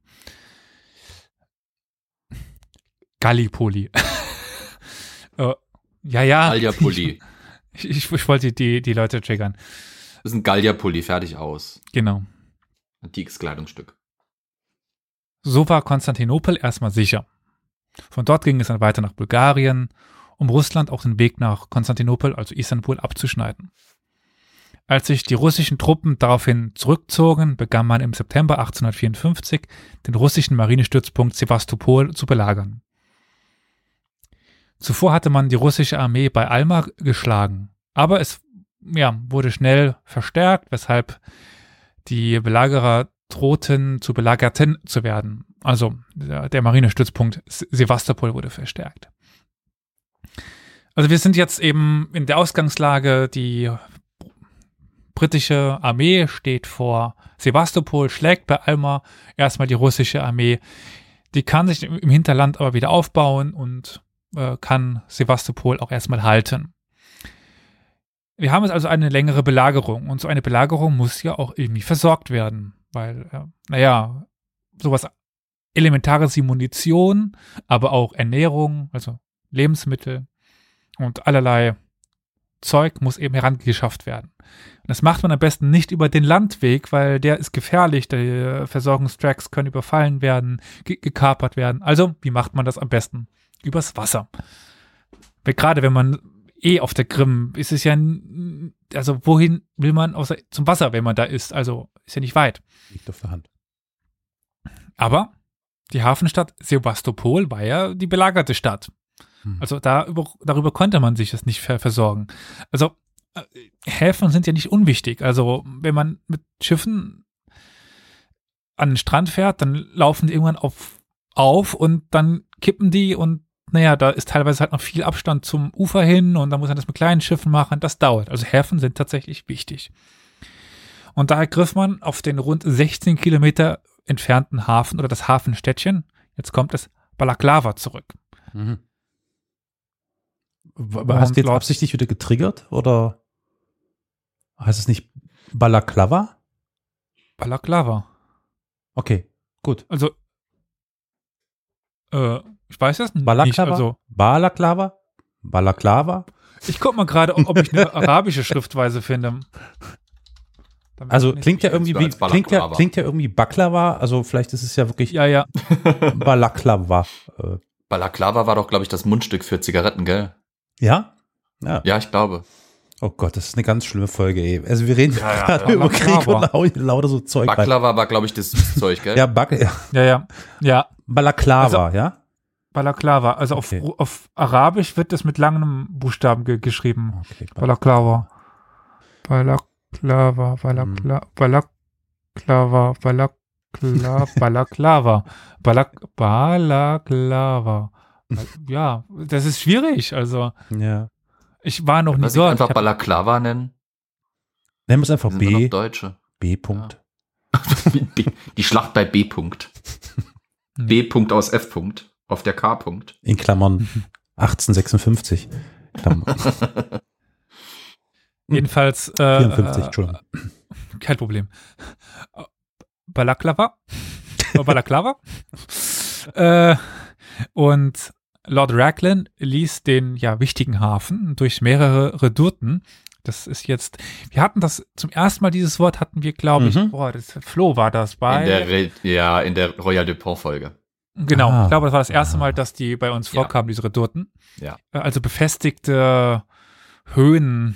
Gallipoli. uh, ja, ja. Galliapoli. Ich, ich, ich, wollte die, die Leute triggern. Das ist ein Galliapoli, fertig aus. Genau. Antikes Kleidungsstück. So war Konstantinopel erstmal sicher. Von dort ging es dann weiter nach Bulgarien, um Russland auch den Weg nach Konstantinopel, also Istanbul, abzuschneiden. Als sich die russischen Truppen daraufhin zurückzogen, begann man im September 1854 den russischen Marinestützpunkt Sevastopol zu belagern. Zuvor hatte man die russische Armee bei Alma geschlagen, aber es ja, wurde schnell verstärkt, weshalb die Belagerer drohten zu Belagerten zu werden. Also der, der Marinestützpunkt Sevastopol wurde verstärkt. Also wir sind jetzt eben in der Ausgangslage, die britische Armee steht vor Sevastopol, schlägt bei Alma erstmal die russische Armee. Die kann sich im Hinterland aber wieder aufbauen und äh, kann Sevastopol auch erstmal halten. Wir haben jetzt also eine längere Belagerung und so eine Belagerung muss ja auch irgendwie versorgt werden, weil, äh, naja, sowas Elementares wie Munition, aber auch Ernährung, also Lebensmittel und allerlei Zeug muss eben herangeschafft werden. Und das macht man am besten nicht über den Landweg, weil der ist gefährlich. Die Versorgungstracks können überfallen werden, ge gekapert werden. Also, wie macht man das am besten? Übers Wasser. Weil gerade wenn man eh auf der Krim ist es ja, also wohin will man außer zum Wasser, wenn man da ist? Also ist ja nicht weit. Liegt auf der Hand. Aber die Hafenstadt Sebastopol war ja die belagerte Stadt. Hm. Also da über, darüber konnte man sich das nicht versorgen. Also äh, Häfen sind ja nicht unwichtig. Also wenn man mit Schiffen an den Strand fährt, dann laufen die irgendwann auf, auf und dann kippen die und naja, da ist teilweise halt noch viel Abstand zum Ufer hin und da muss man das mit kleinen Schiffen machen. Das dauert. Also Häfen sind tatsächlich wichtig. Und daher griff man auf den rund 16 Kilometer entfernten Hafen oder das Hafenstädtchen, jetzt kommt es, Balaklava zurück. Mhm. Hast du jetzt absichtlich wieder getriggert oder heißt es nicht Balaklava? Balaklava. Okay, gut. Also, äh, ich weiß das Balaklava? nicht. Also, Balaklava? Balaklava? Ich guck mal gerade, ob ich eine arabische Schriftweise finde. Damit also klingt ja irgendwie wie, klingt ja, klingt ja irgendwie Baklava, also vielleicht ist es ja wirklich ja, ja. Balaklava. Äh. Balaklava war doch, glaube ich, das Mundstück für Zigaretten, gell? Ja? Ja, ja ich glaube. Oh Gott, das ist eine ganz schlimme Folge, ey. Also wir reden ja, ja, gerade ja. über Krieg und lauter so Zeug. Baklava war, glaube ich, das Zeug, gell? ja, Bak ja. Ja, ja. ja. Balaklava, also, ja? Balaklava. Also okay. auf, auf Arabisch wird das mit langem Buchstaben ge geschrieben. Okay, Balaklava. Balaklava, Balakla, hm. Balaklava, Balakla, Balaklava, Balak, Balaklava. Ja, das ist schwierig, also. Ja. Ich war noch nie dort. einfach Balaklava nennen? Nennen wir es einfach B. Deutsche. B. -Punkt. Ja. Die Schlacht bei B. -Punkt. B. -Punkt aus F. -Punkt auf der K. -Punkt. In Klammern 1856. Klammern. Jedenfalls. Äh, 54, Entschuldigung. Kein Problem. Balaklava. Balaklava. äh, und Lord Raglan ließ den ja wichtigen Hafen durch mehrere Reduten. Das ist jetzt, wir hatten das zum ersten Mal dieses Wort hatten wir, glaube mhm. ich, boah, das Flo war das bei. In der, ja, in der Royal Dupont Folge. Genau, ah. ich glaube, das war das erste Mal, dass die bei uns vorkamen, ja. diese Reduten. Ja. Also befestigte Höhen.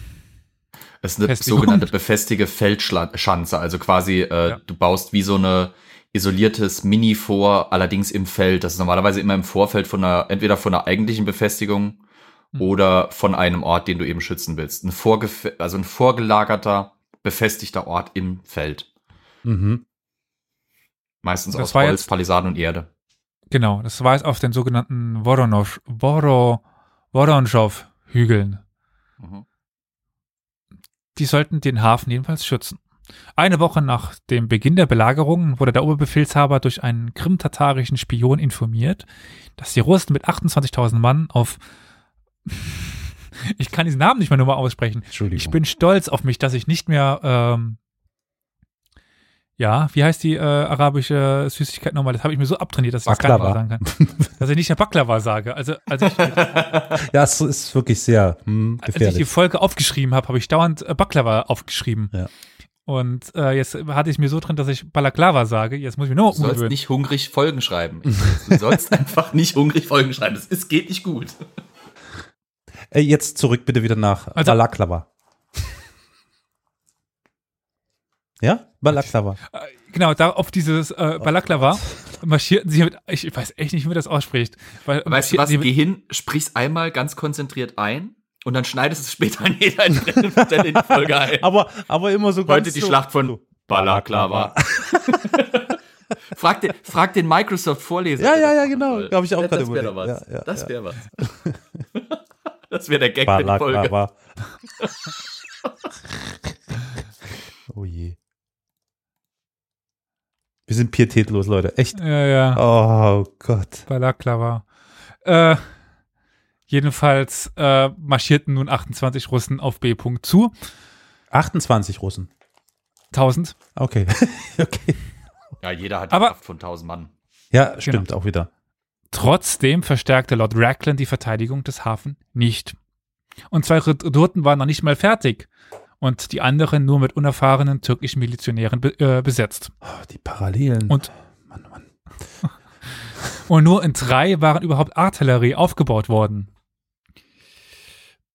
Es ist eine sogenannte befestigte Feldschanze, also quasi äh, ja. du baust wie so eine isoliertes Mini vor, allerdings im Feld. Das ist normalerweise immer im Vorfeld von einer, entweder von einer eigentlichen Befestigung mhm. oder von einem Ort, den du eben schützen willst. Ein vorgef also ein vorgelagerter, befestigter Ort im Feld. Mhm. Meistens das aus Holz, Palisaden und Erde. Genau, das war jetzt auf den sogenannten Voronov, Voro, Voronschov-Hügeln. Mhm. Die sollten den Hafen jedenfalls schützen. Eine Woche nach dem Beginn der Belagerung wurde der Oberbefehlshaber durch einen krimtatarischen Spion informiert, dass die Russen mit 28.000 Mann auf ich kann diesen Namen nicht mehr nur mal aussprechen. Ich bin stolz auf mich, dass ich nicht mehr ähm, ja, wie heißt die äh, arabische Süßigkeit nochmal? Das habe ich mir so abtrainiert, dass ich Baklava. das gar nicht mehr sagen kann. dass ich nicht mehr Baklava sage. Also, als ich, ja, es ist wirklich sehr hm, gefährlich. Als ich die Folge aufgeschrieben habe, habe ich dauernd äh, Baklava aufgeschrieben. Ja. Und äh, jetzt hatte ich mir so drin, dass ich Balaklava sage. Jetzt muss ich mir nur Du sollst umgewöhnen. nicht hungrig Folgen schreiben. Du sollst einfach nicht hungrig Folgen schreiben. Das ist, geht nicht gut. Ey, jetzt zurück bitte wieder nach also, Balaklava. Ja? Balaklava. Äh, genau, da auf dieses äh, Balaklava oh marschierten sie mit, ich weiß echt nicht, wie man das ausspricht. Weil, weißt du was, geh hin, sprich's einmal ganz konzentriert ein und dann schneidest du es später an jeder Stelle in die Folge ein. aber, aber immer so Heute die so Schlacht von Balaklava. frag, den, frag den Microsoft-Vorleser. Ja, ja, ja, genau. Habe ich auch gerade Das wäre was. Ja, ja, das wäre ja. was. das wäre der Gag Balaklava. die Folge. oh je. Wir sind pietätlos, Leute. Echt. Ja, ja. Oh Gott. Balaklava. Äh, Jedenfalls äh, marschierten nun 28 Russen auf B. -Punkt zu. 28 Russen. 1000. Okay. okay. Ja, jeder hat Aber, Kraft von 1000 Mann. Ja, stimmt genau. auch wieder. Trotzdem verstärkte Lord Raglan die Verteidigung des Hafens nicht. Und zwei Redouten waren noch nicht mal fertig und die anderen nur mit unerfahrenen türkischen Milizionären be äh, besetzt. Oh, die Parallelen. Und Mann, Mann. und nur in drei waren überhaupt Artillerie aufgebaut worden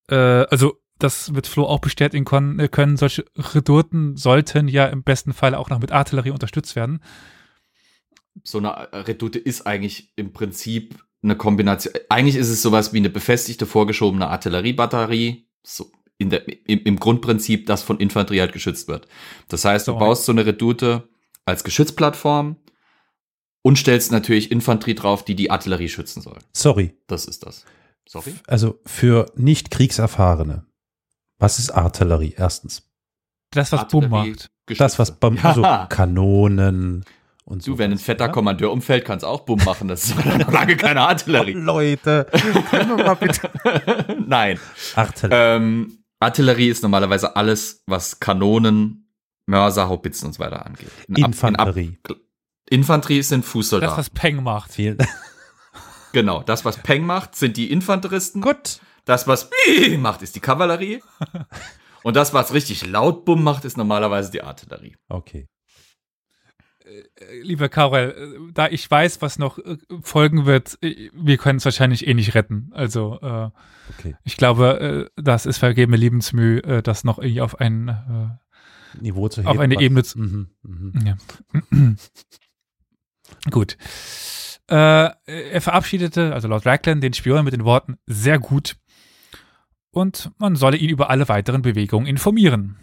äh, also das wird Flo auch bestätigen können, äh, können. Solche Redouten sollten ja im besten Fall auch noch mit Artillerie unterstützt werden. So eine Redoute ist eigentlich im Prinzip eine Kombination. Eigentlich ist es sowas wie eine befestigte, vorgeschobene Artilleriebatterie. So in der, im, im Grundprinzip, das von Infanterie halt geschützt wird. Das heißt, du so. baust so eine Redoute als Geschützplattform und stellst natürlich Infanterie drauf, die die Artillerie schützen soll. Sorry. Das ist das. Sorry? Also für nicht Kriegserfahrene. Was ist Artillerie? Erstens. Das, was Bumm macht. Das, was Bumm, also Kanonen und so. Du, wenn ein fetter ja? Kommandeur umfällt, kannst auch Bumm machen. Das ist noch lange keine Artillerie. Oh, Leute, können wir mal bitte. Nein. Artillerie. Ähm, Artillerie ist normalerweise alles, was Kanonen, Mörser, Haubitzen und so weiter angeht. In Infanterie. Ab, Infanterie sind Fußsoldaten. Das, was Peng macht. Vielen Genau, das, was Peng macht, sind die Infanteristen. Gut. Das, was macht, ist die Kavallerie. Und das, was richtig laut Bumm macht, ist normalerweise die Artillerie. Okay. Äh, lieber Karel, äh, da ich weiß, was noch äh, folgen wird, wir können es wahrscheinlich eh nicht retten. Also äh, okay. ich glaube, äh, das ist vergebene Liebensmüh, äh, das noch irgendwie auf ein Niveau zu heben. Auf eine Ebene zu. Mhm, mh. ja. Gut. er verabschiedete, also Lord Raglan, den Spion mit den Worten sehr gut und man solle ihn über alle weiteren Bewegungen informieren.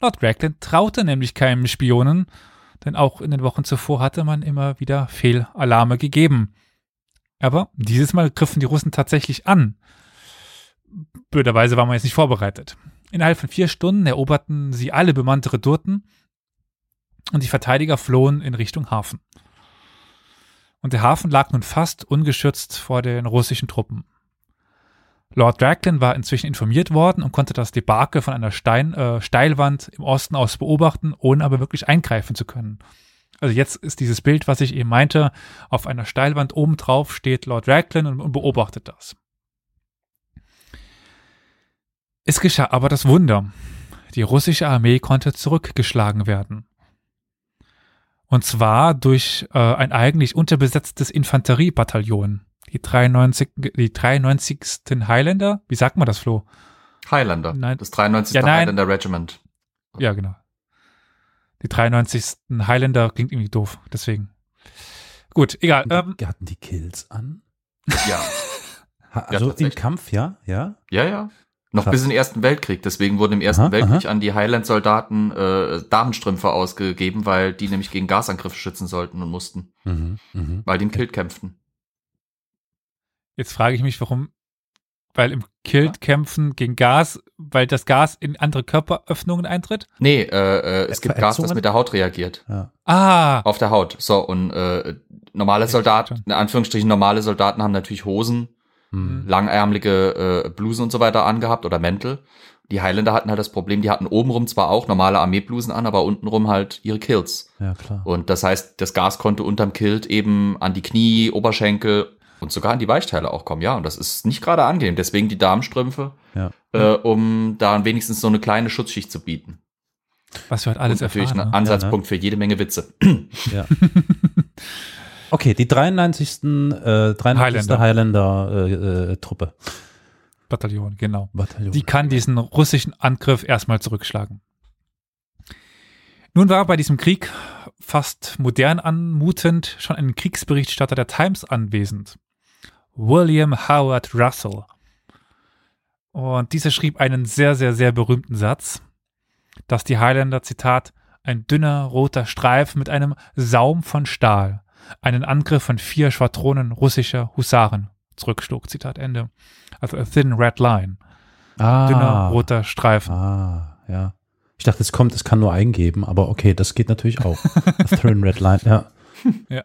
Lord Raglan traute nämlich keinem Spionen denn auch in den Wochen zuvor hatte man immer wieder Fehlalarme gegeben. Aber dieses Mal griffen die Russen tatsächlich an. Blöderweise war man jetzt nicht vorbereitet. Innerhalb von vier Stunden eroberten sie alle bemannte Redurten und die Verteidiger flohen in Richtung Hafen. Und der Hafen lag nun fast ungeschützt vor den russischen Truppen. Lord Raglan war inzwischen informiert worden und konnte das Debakel von einer Stein, äh, Steilwand im Osten aus beobachten, ohne aber wirklich eingreifen zu können. Also jetzt ist dieses Bild, was ich eben meinte, auf einer Steilwand oben drauf steht Lord Raglan und, und beobachtet das. Es geschah aber das Wunder. Die russische Armee konnte zurückgeschlagen werden. Und zwar durch äh, ein eigentlich unterbesetztes Infanteriebataillon. Die 93, die 93. Highlander? Wie sagt man das, Flo? Highlander. Nein. Das 93. Ja, Highlander Regiment. Ja, genau. Die 93. Highlander klingt irgendwie doof, deswegen. Gut, egal. Ähm, hatten die Kills an? Ja. also ja, im Kampf, ja? Ja, ja. ja. Noch Krass. bis in den Ersten Weltkrieg. Deswegen wurden im Ersten aha, Weltkrieg aha. an die Highland-Soldaten äh, Damenstrümpfe ausgegeben, weil die nämlich gegen Gasangriffe schützen sollten und mussten. Mhm, mh. Weil die im Kilt kämpften. Jetzt frage ich mich, warum, weil im Kilt ja. kämpfen gegen Gas, weil das Gas in andere Körperöffnungen eintritt? Nee, äh, äh, es gibt Gas, das mit der Haut reagiert. Ja. Ah. Auf der Haut. So, und äh, normale Soldaten, in Anführungsstrichen normale Soldaten haben natürlich Hosen, hm. langärmelige äh, Blusen und so weiter angehabt oder Mäntel. Die Highlander hatten halt das Problem, die hatten obenrum zwar auch normale Armeeblusen an, aber untenrum halt ihre Kills. Ja, klar. Und das heißt, das Gas konnte unterm Kilt eben an die Knie, Oberschenkel und sogar an die Weichteile auch kommen, ja. Und das ist nicht gerade angenehm. Deswegen die Damenstrümpfe, ja. äh, um da wenigstens so eine kleine Schutzschicht zu bieten. Was wir halt alles Und natürlich erfahren, ein ne? Ansatzpunkt ja, ne? für jede Menge Witze. Ja. okay, die 93. Äh, 93. Highlander, Highlander äh, äh, Truppe. Bataillon, genau. Bataillon. Die kann diesen russischen Angriff erstmal zurückschlagen. Nun war bei diesem Krieg fast modern anmutend schon ein Kriegsberichterstatter der Times anwesend. William Howard Russell. Und dieser schrieb einen sehr, sehr, sehr berühmten Satz, dass die Highlander, Zitat, ein dünner roter Streifen mit einem Saum von Stahl einen Angriff von vier Schwadronen russischer Husaren zurückschlug, Zitat Ende. Also a thin red line. Ah, dünner roter Streifen. Ah, ja. Ich dachte, es kommt, es kann nur eingeben, aber okay, das geht natürlich auch. a thin red line, ja. ja.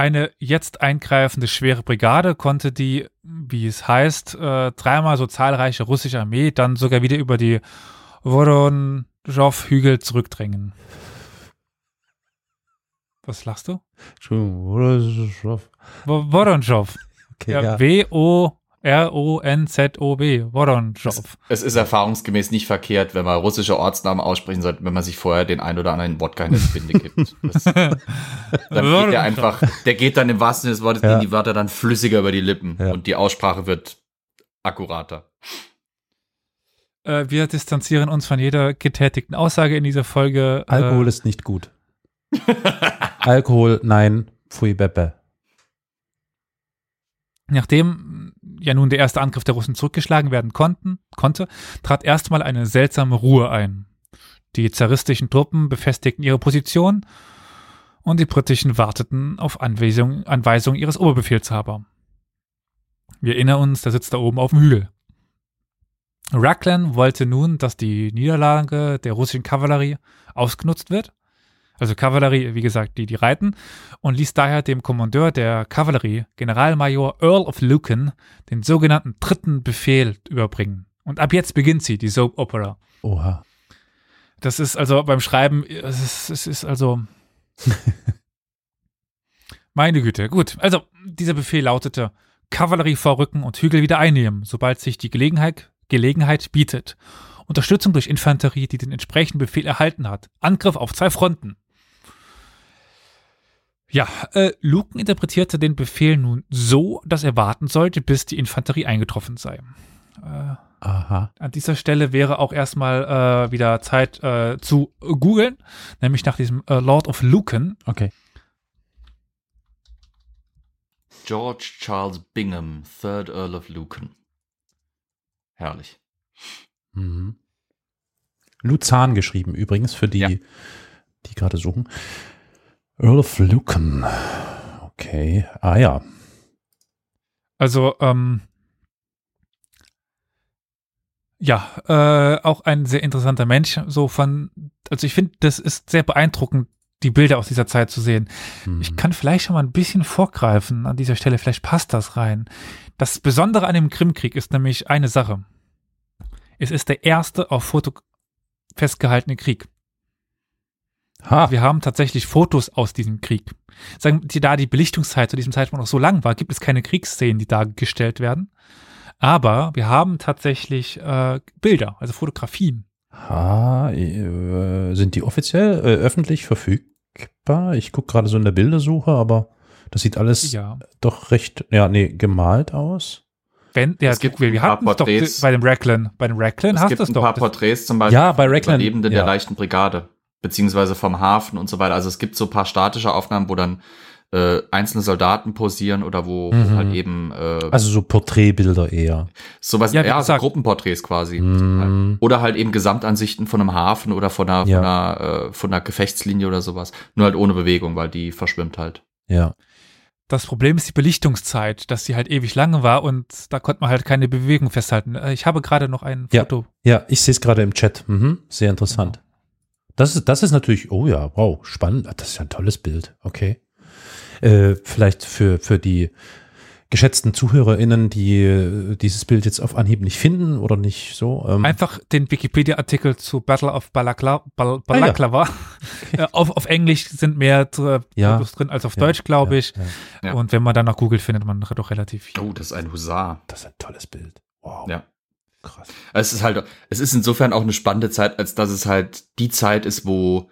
Eine jetzt eingreifende schwere Brigade konnte die, wie es heißt, äh, dreimal so zahlreiche russische Armee dann sogar wieder über die Voronezhov-Hügel zurückdrängen. Was lachst du? Entschuldigung, Voronezhov. Okay, ja, ja. W-O R-O-N-Z-O-B, Voronezhov. Es, es, ist erfahrungsgemäß nicht verkehrt, wenn man russische Ortsnamen aussprechen sollte, wenn man sich vorher den ein oder anderen Wodka in das Binde gibt. Das, dann geht der einfach, der geht dann im wahrsten Sinne des Wortes, ja. gehen die Wörter dann flüssiger über die Lippen ja. und die Aussprache wird akkurater. Äh, wir distanzieren uns von jeder getätigten Aussage in dieser Folge. Alkohol äh, ist nicht gut. Alkohol, nein, pfui Beppe. Nachdem ja nun der erste Angriff der Russen zurückgeschlagen werden konnten, konnte, trat erstmal eine seltsame Ruhe ein. Die zaristischen Truppen befestigten ihre Position und die britischen warteten auf Anweisung, Anweisung ihres Oberbefehlshaber. Wir erinnern uns, der sitzt da oben auf dem Hügel. Raglan wollte nun, dass die Niederlage der russischen Kavallerie ausgenutzt wird, also Kavallerie, wie gesagt, die, die reiten, und ließ daher dem Kommandeur der Kavallerie, Generalmajor Earl of Lucan, den sogenannten dritten Befehl überbringen. Und ab jetzt beginnt sie, die Soap Opera. Oha. Das ist also beim Schreiben, es ist, es ist also. meine Güte, gut. Also, dieser Befehl lautete: Kavallerie vorrücken und Hügel wieder einnehmen, sobald sich die Gelegenheit, Gelegenheit bietet. Unterstützung durch Infanterie, die den entsprechenden Befehl erhalten hat. Angriff auf zwei Fronten. Ja, äh, Luken interpretierte den Befehl nun so, dass er warten sollte, bis die Infanterie eingetroffen sei. Äh, Aha. An dieser Stelle wäre auch erstmal äh, wieder Zeit äh, zu googeln, nämlich nach diesem äh, Lord of Lucan. Okay. George Charles Bingham, Third Earl of Lucan. Herrlich. Mhm. Luzan geschrieben übrigens, für die, ja. die gerade suchen. Earl of Lucan. Okay. Ah ja. Also, ähm, ja, äh, auch ein sehr interessanter Mensch. So von, also ich finde, das ist sehr beeindruckend, die Bilder aus dieser Zeit zu sehen. Mhm. Ich kann vielleicht schon mal ein bisschen vorgreifen an dieser Stelle, vielleicht passt das rein. Das Besondere an dem Krimkrieg ist nämlich eine Sache. Es ist der erste auf Foto festgehaltene Krieg. Ha. Wir haben tatsächlich Fotos aus diesem Krieg. Sagen Sie, da die Belichtungszeit zu diesem Zeitpunkt noch so lang war, gibt es keine Kriegsszenen, die dargestellt werden. Aber wir haben tatsächlich äh, Bilder, also Fotografien. Ha, äh, sind die offiziell äh, öffentlich verfügbar? Ich gucke gerade so in der Bildersuche, aber das sieht alles ja. doch recht, ja, nee, gemalt aus. Wenn, ja, es gibt wir hatten es doch bei dem Racklin. Bei dem Racklin hast du es doch. Es gibt ein paar Porträts zum Beispiel ja, bei Racklin, Überlebenden ja. der leichten Brigade, beziehungsweise vom Hafen und so weiter. Also es gibt so ein paar statische Aufnahmen, wo dann äh, einzelne Soldaten posieren oder wo, mhm. wo halt eben äh, also so Porträtbilder eher sowas ja, ja so Gruppenporträts quasi mhm. oder halt eben Gesamtansichten von einem Hafen oder von einer ja. von einer äh, von einer Gefechtslinie oder sowas nur halt ohne Bewegung weil die verschwimmt halt ja das Problem ist die Belichtungszeit, dass sie halt ewig lange war und da konnte man halt keine Bewegung festhalten. Äh, ich habe gerade noch ein Foto. Ja, ja ich sehe es gerade im Chat. Mhm, sehr interessant. Genau. Das ist, das ist natürlich, oh ja, wow, spannend. Das ist ja ein tolles Bild. Okay. Äh, vielleicht für, für die geschätzten ZuhörerInnen, die äh, dieses Bild jetzt auf Anhieb nicht finden oder nicht so. Ähm. Einfach den Wikipedia-Artikel zu Battle of Balakla Bal Balaklava. Ah, ja. auf, auf Englisch sind mehr äh, ja. drin als auf ja. Deutsch, glaube ich. Und wenn man dann noch googelt, findet man doch relativ viel. Oh, das ist ein Husar. Das ist ein tolles Bild. Wow. Ja. Krass. Es ist halt, es ist insofern auch eine spannende Zeit, als dass es halt die Zeit ist, wo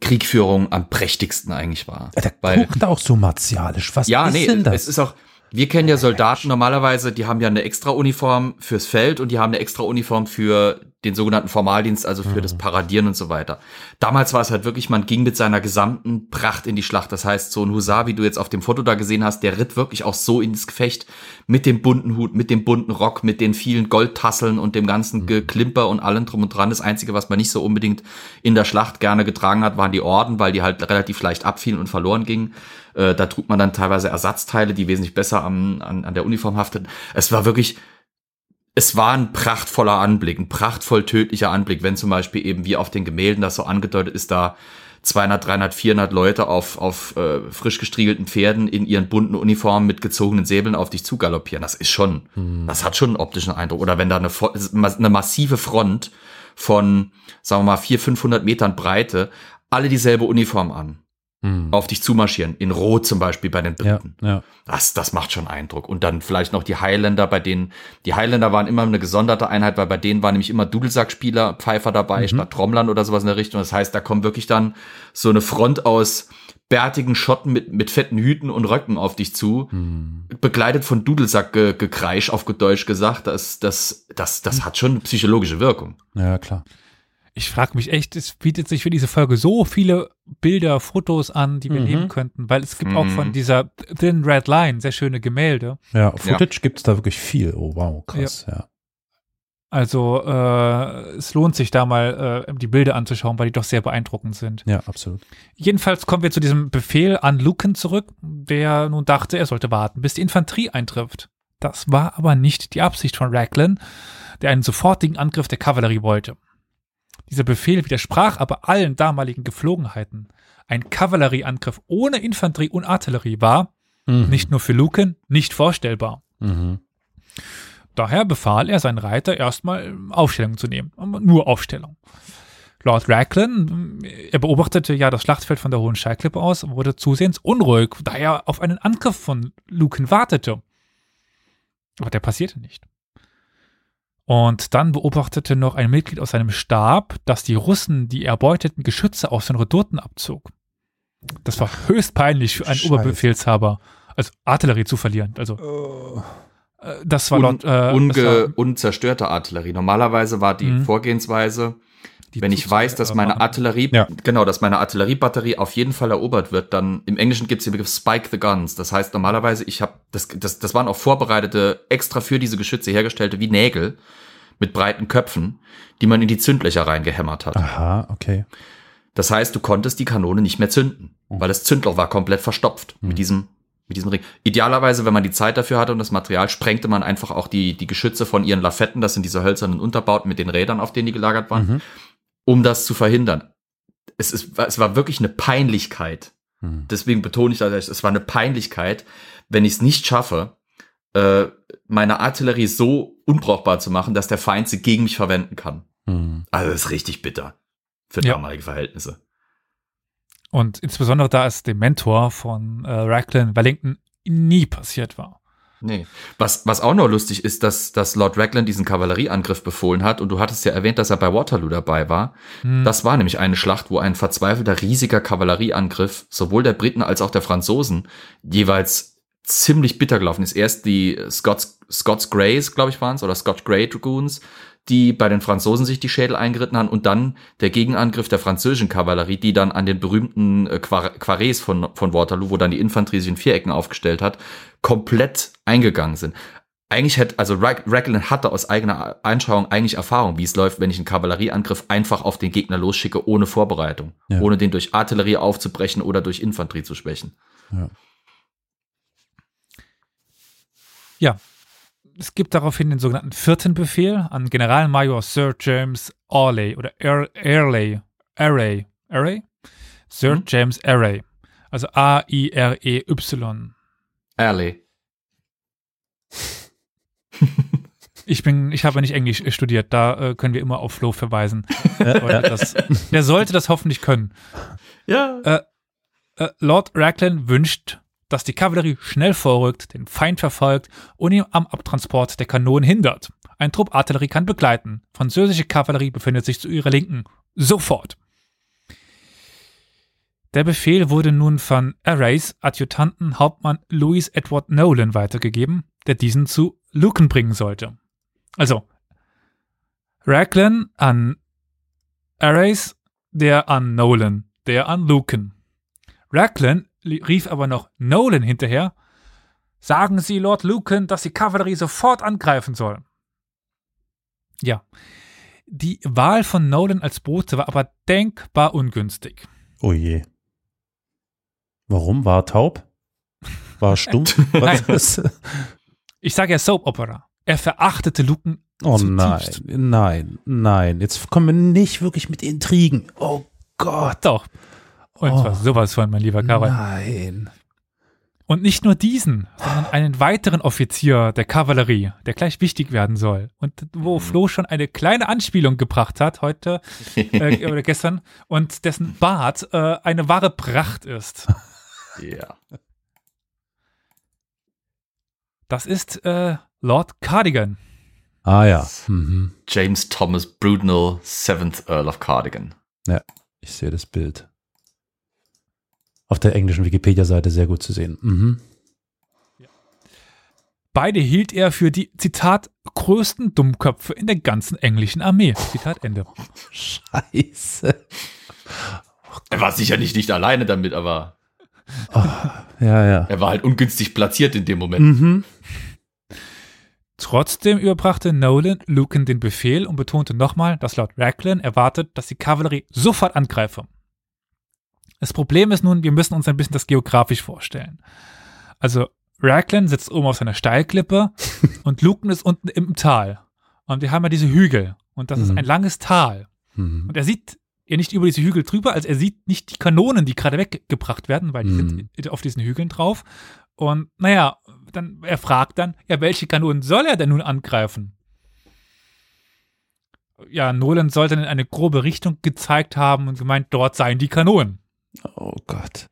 Kriegführung am prächtigsten eigentlich war. Ja, der Weil, guckt auch so martialisch. Was ja, ist nee, denn das? Es ist auch, wir kennen ja Soldaten normalerweise, die haben ja eine extra Uniform fürs Feld und die haben eine extra Uniform für den sogenannten Formaldienst, also für mhm. das Paradieren und so weiter. Damals war es halt wirklich, man ging mit seiner gesamten Pracht in die Schlacht. Das heißt, so ein Husar, wie du jetzt auf dem Foto da gesehen hast, der ritt wirklich auch so ins Gefecht mit dem bunten Hut, mit dem bunten Rock, mit den vielen Goldtasseln und dem ganzen mhm. Geklimper und allem drum und dran. Das Einzige, was man nicht so unbedingt in der Schlacht gerne getragen hat, waren die Orden, weil die halt relativ leicht abfielen und verloren gingen. Äh, da trug man dann teilweise Ersatzteile, die wesentlich besser am, an, an der Uniform hafteten. Es war wirklich, es war ein prachtvoller Anblick, ein prachtvoll tödlicher Anblick, wenn zum Beispiel eben wie auf den Gemälden das so angedeutet ist, da 200, 300, 400 Leute auf, auf äh, frisch gestriegelten Pferden in ihren bunten Uniformen mit gezogenen Säbeln auf dich zugaloppieren. Das ist schon, hm. das hat schon einen optischen Eindruck. Oder wenn da eine, eine massive Front von, sagen wir mal, 400, 500 Metern Breite, alle dieselbe Uniform an hm. auf dich zumarschieren. In Rot zum Beispiel bei den Briten. Ja, ja. Das, das macht schon Eindruck. Und dann vielleicht noch die Highlander, bei denen, die Highlander waren immer eine gesonderte Einheit, weil bei denen waren nämlich immer Dudelsackspieler, Pfeifer dabei, mhm. statt Trommlern oder sowas in der Richtung. Das heißt, da kommt wirklich dann so eine Front aus bärtigen Schotten mit, mit fetten Hüten und Röcken auf dich zu, hm. begleitet von Dudelsackgekreisch, auf Deutsch gesagt. Das, das, das, das hat schon psychologische Wirkung. Ja, klar ich frage mich echt, es bietet sich für diese Folge so viele Bilder, Fotos an, die wir mhm. nehmen könnten, weil es gibt mhm. auch von mhm. dieser Thin Red Line sehr schöne Gemälde. Ja, Footage ja. gibt es da wirklich viel. Oh wow, krass, ja. ja. Also äh, es lohnt sich da mal äh, die Bilder anzuschauen, weil die doch sehr beeindruckend sind. Ja, absolut. Jedenfalls kommen wir zu diesem Befehl an Lucan zurück, der nun dachte, er sollte warten, bis die Infanterie eintrifft. Das war aber nicht die Absicht von Raglan, der einen sofortigen Angriff der Kavallerie wollte. Dieser Befehl widersprach aber allen damaligen Geflogenheiten. Ein Kavallerieangriff ohne Infanterie und Artillerie war, mhm. nicht nur für Luken, nicht vorstellbar. Mhm. Daher befahl er seinen Reiter erstmal Aufstellung zu nehmen. Nur Aufstellung. Lord Raglan, er beobachtete ja das Schlachtfeld von der Hohen Scheiklippe aus und wurde zusehends unruhig, da er auf einen Angriff von Luken wartete. Aber der passierte nicht. Und dann beobachtete noch ein Mitglied aus seinem Stab, dass die Russen die erbeuteten Geschütze aus den Reduten abzog. Das war höchst peinlich für einen Scheiße. Oberbefehlshaber, also Artillerie zu verlieren. Also oh. das war laut äh, unge war, unzerstörte Artillerie. Normalerweise war die mhm. Vorgehensweise, die wenn ich weiß, dass meine Artillerie, ja. genau, dass meine Artilleriebatterie auf jeden Fall erobert wird, dann im Englischen gibt es den Begriff Spike the Guns. Das heißt normalerweise, ich habe das, das, das waren auch vorbereitete, extra für diese Geschütze hergestellte wie Nägel mit breiten Köpfen, die man in die Zündlöcher reingehämmert hat. Aha, okay. Das heißt, du konntest die Kanone nicht mehr zünden, oh. weil das Zündloch war komplett verstopft mhm. mit diesem mit diesem Ring. Idealerweise, wenn man die Zeit dafür hatte und das Material, sprengte man einfach auch die, die Geschütze von ihren Lafetten, das sind diese hölzernen Unterbauten mit den Rädern, auf denen die gelagert waren. Mhm um das zu verhindern. Es, ist, es war wirklich eine Peinlichkeit. Hm. Deswegen betone ich das, es war eine Peinlichkeit, wenn ich es nicht schaffe, äh, meine Artillerie so unbrauchbar zu machen, dass der Feind sie gegen mich verwenden kann. Hm. Also das ist richtig bitter für ja. damalige Verhältnisse. Und insbesondere da es dem Mentor von äh, Raglan Wellington nie passiert war. Nee. Was, was auch noch lustig ist, dass, dass Lord Raglan diesen Kavallerieangriff befohlen hat und du hattest ja erwähnt, dass er bei Waterloo dabei war. Hm. Das war nämlich eine Schlacht, wo ein verzweifelter riesiger Kavallerieangriff sowohl der Briten als auch der Franzosen jeweils ziemlich bitter gelaufen ist. Erst die Scots, Scots Greys, glaube ich, waren es, oder Scotch Grey Dragoons, die bei den Franzosen sich die Schädel eingeritten haben und dann der Gegenangriff der französischen Kavallerie, die dann an den berühmten äh, Quarets von, von Waterloo, wo dann die Infanterie sich in Vierecken aufgestellt hat, komplett eingegangen sind. Eigentlich hätte, also Raglan hatte aus eigener Einschauung eigentlich Erfahrung, wie es läuft, wenn ich einen Kavallerieangriff einfach auf den Gegner losschicke, ohne Vorbereitung, ja. ohne den durch Artillerie aufzubrechen oder durch Infanterie zu schwächen. Ja. Ja, es gibt daraufhin den sogenannten vierten Befehl an Generalmajor Sir James Arley oder Airley, Array, Array? Sir mhm. James Array. Also A-I-R-E-Y. Arley. Ich bin, ich habe nicht Englisch studiert, da äh, können wir immer auf Flo verweisen. der, das, der sollte das hoffentlich können. Ja. Äh, äh, Lord Raglan wünscht dass die Kavallerie schnell vorrückt, den Feind verfolgt und ihn am Abtransport der Kanonen hindert. Ein Trupp Artillerie kann begleiten. Französische Kavallerie befindet sich zu ihrer Linken. Sofort. Der Befehl wurde nun von Arrays Adjutanten Hauptmann Louis Edward Nolan weitergegeben, der diesen zu Lucan bringen sollte. Also, Raglan an Arrays, der an Nolan, der an Lucan. Raglan rief aber noch Nolan hinterher. Sagen Sie Lord Lucan, dass die Kavallerie sofort angreifen soll. Ja. Die Wahl von Nolan als Bote war aber denkbar ungünstig. Oh je. Warum? War taub? War stumm? Ich sage ja Soap Opera. Er verachtete Lucan. Oh zutiefst. nein, nein, nein. Jetzt kommen wir nicht wirklich mit Intrigen. Oh Gott. Doch. Und oh, zwar sowas von, mein lieber Karol. Nein. Und nicht nur diesen, sondern einen weiteren Offizier der Kavallerie, der gleich wichtig werden soll. Und wo mhm. Flo schon eine kleine Anspielung gebracht hat, heute äh, oder gestern, und dessen Bart äh, eine wahre Pracht ist. Ja. Das ist äh, Lord Cardigan. Ah ja. Mhm. James Thomas Brudenell, 7th Earl of Cardigan. Ja, ich sehe das Bild auf der englischen Wikipedia-Seite sehr gut zu sehen. Mhm. Beide hielt er für die, Zitat, größten Dummköpfe in der ganzen englischen Armee. Zitat Ende. Scheiße. Er war sicherlich nicht alleine damit, aber. Oh, ja, ja. Er war halt ungünstig platziert in dem Moment. Mhm. Trotzdem überbrachte Nolan Lucan den Befehl und betonte nochmal, dass laut Raglan erwartet, dass die Kavallerie sofort angreife. Das Problem ist nun, wir müssen uns ein bisschen das geografisch vorstellen. Also Raglan sitzt oben auf seiner Steilklippe und Luken ist unten im Tal. Und wir haben ja diese Hügel. Und das mhm. ist ein langes Tal. Mhm. Und er sieht ja nicht über diese Hügel drüber, also er sieht nicht die Kanonen, die gerade weggebracht werden, weil die mhm. sind auf diesen Hügeln drauf. Und naja, dann, er fragt dann, ja, welche Kanonen soll er denn nun angreifen? Ja, Nolan sollte in eine grobe Richtung gezeigt haben und gemeint, dort seien die Kanonen. Oh Gott.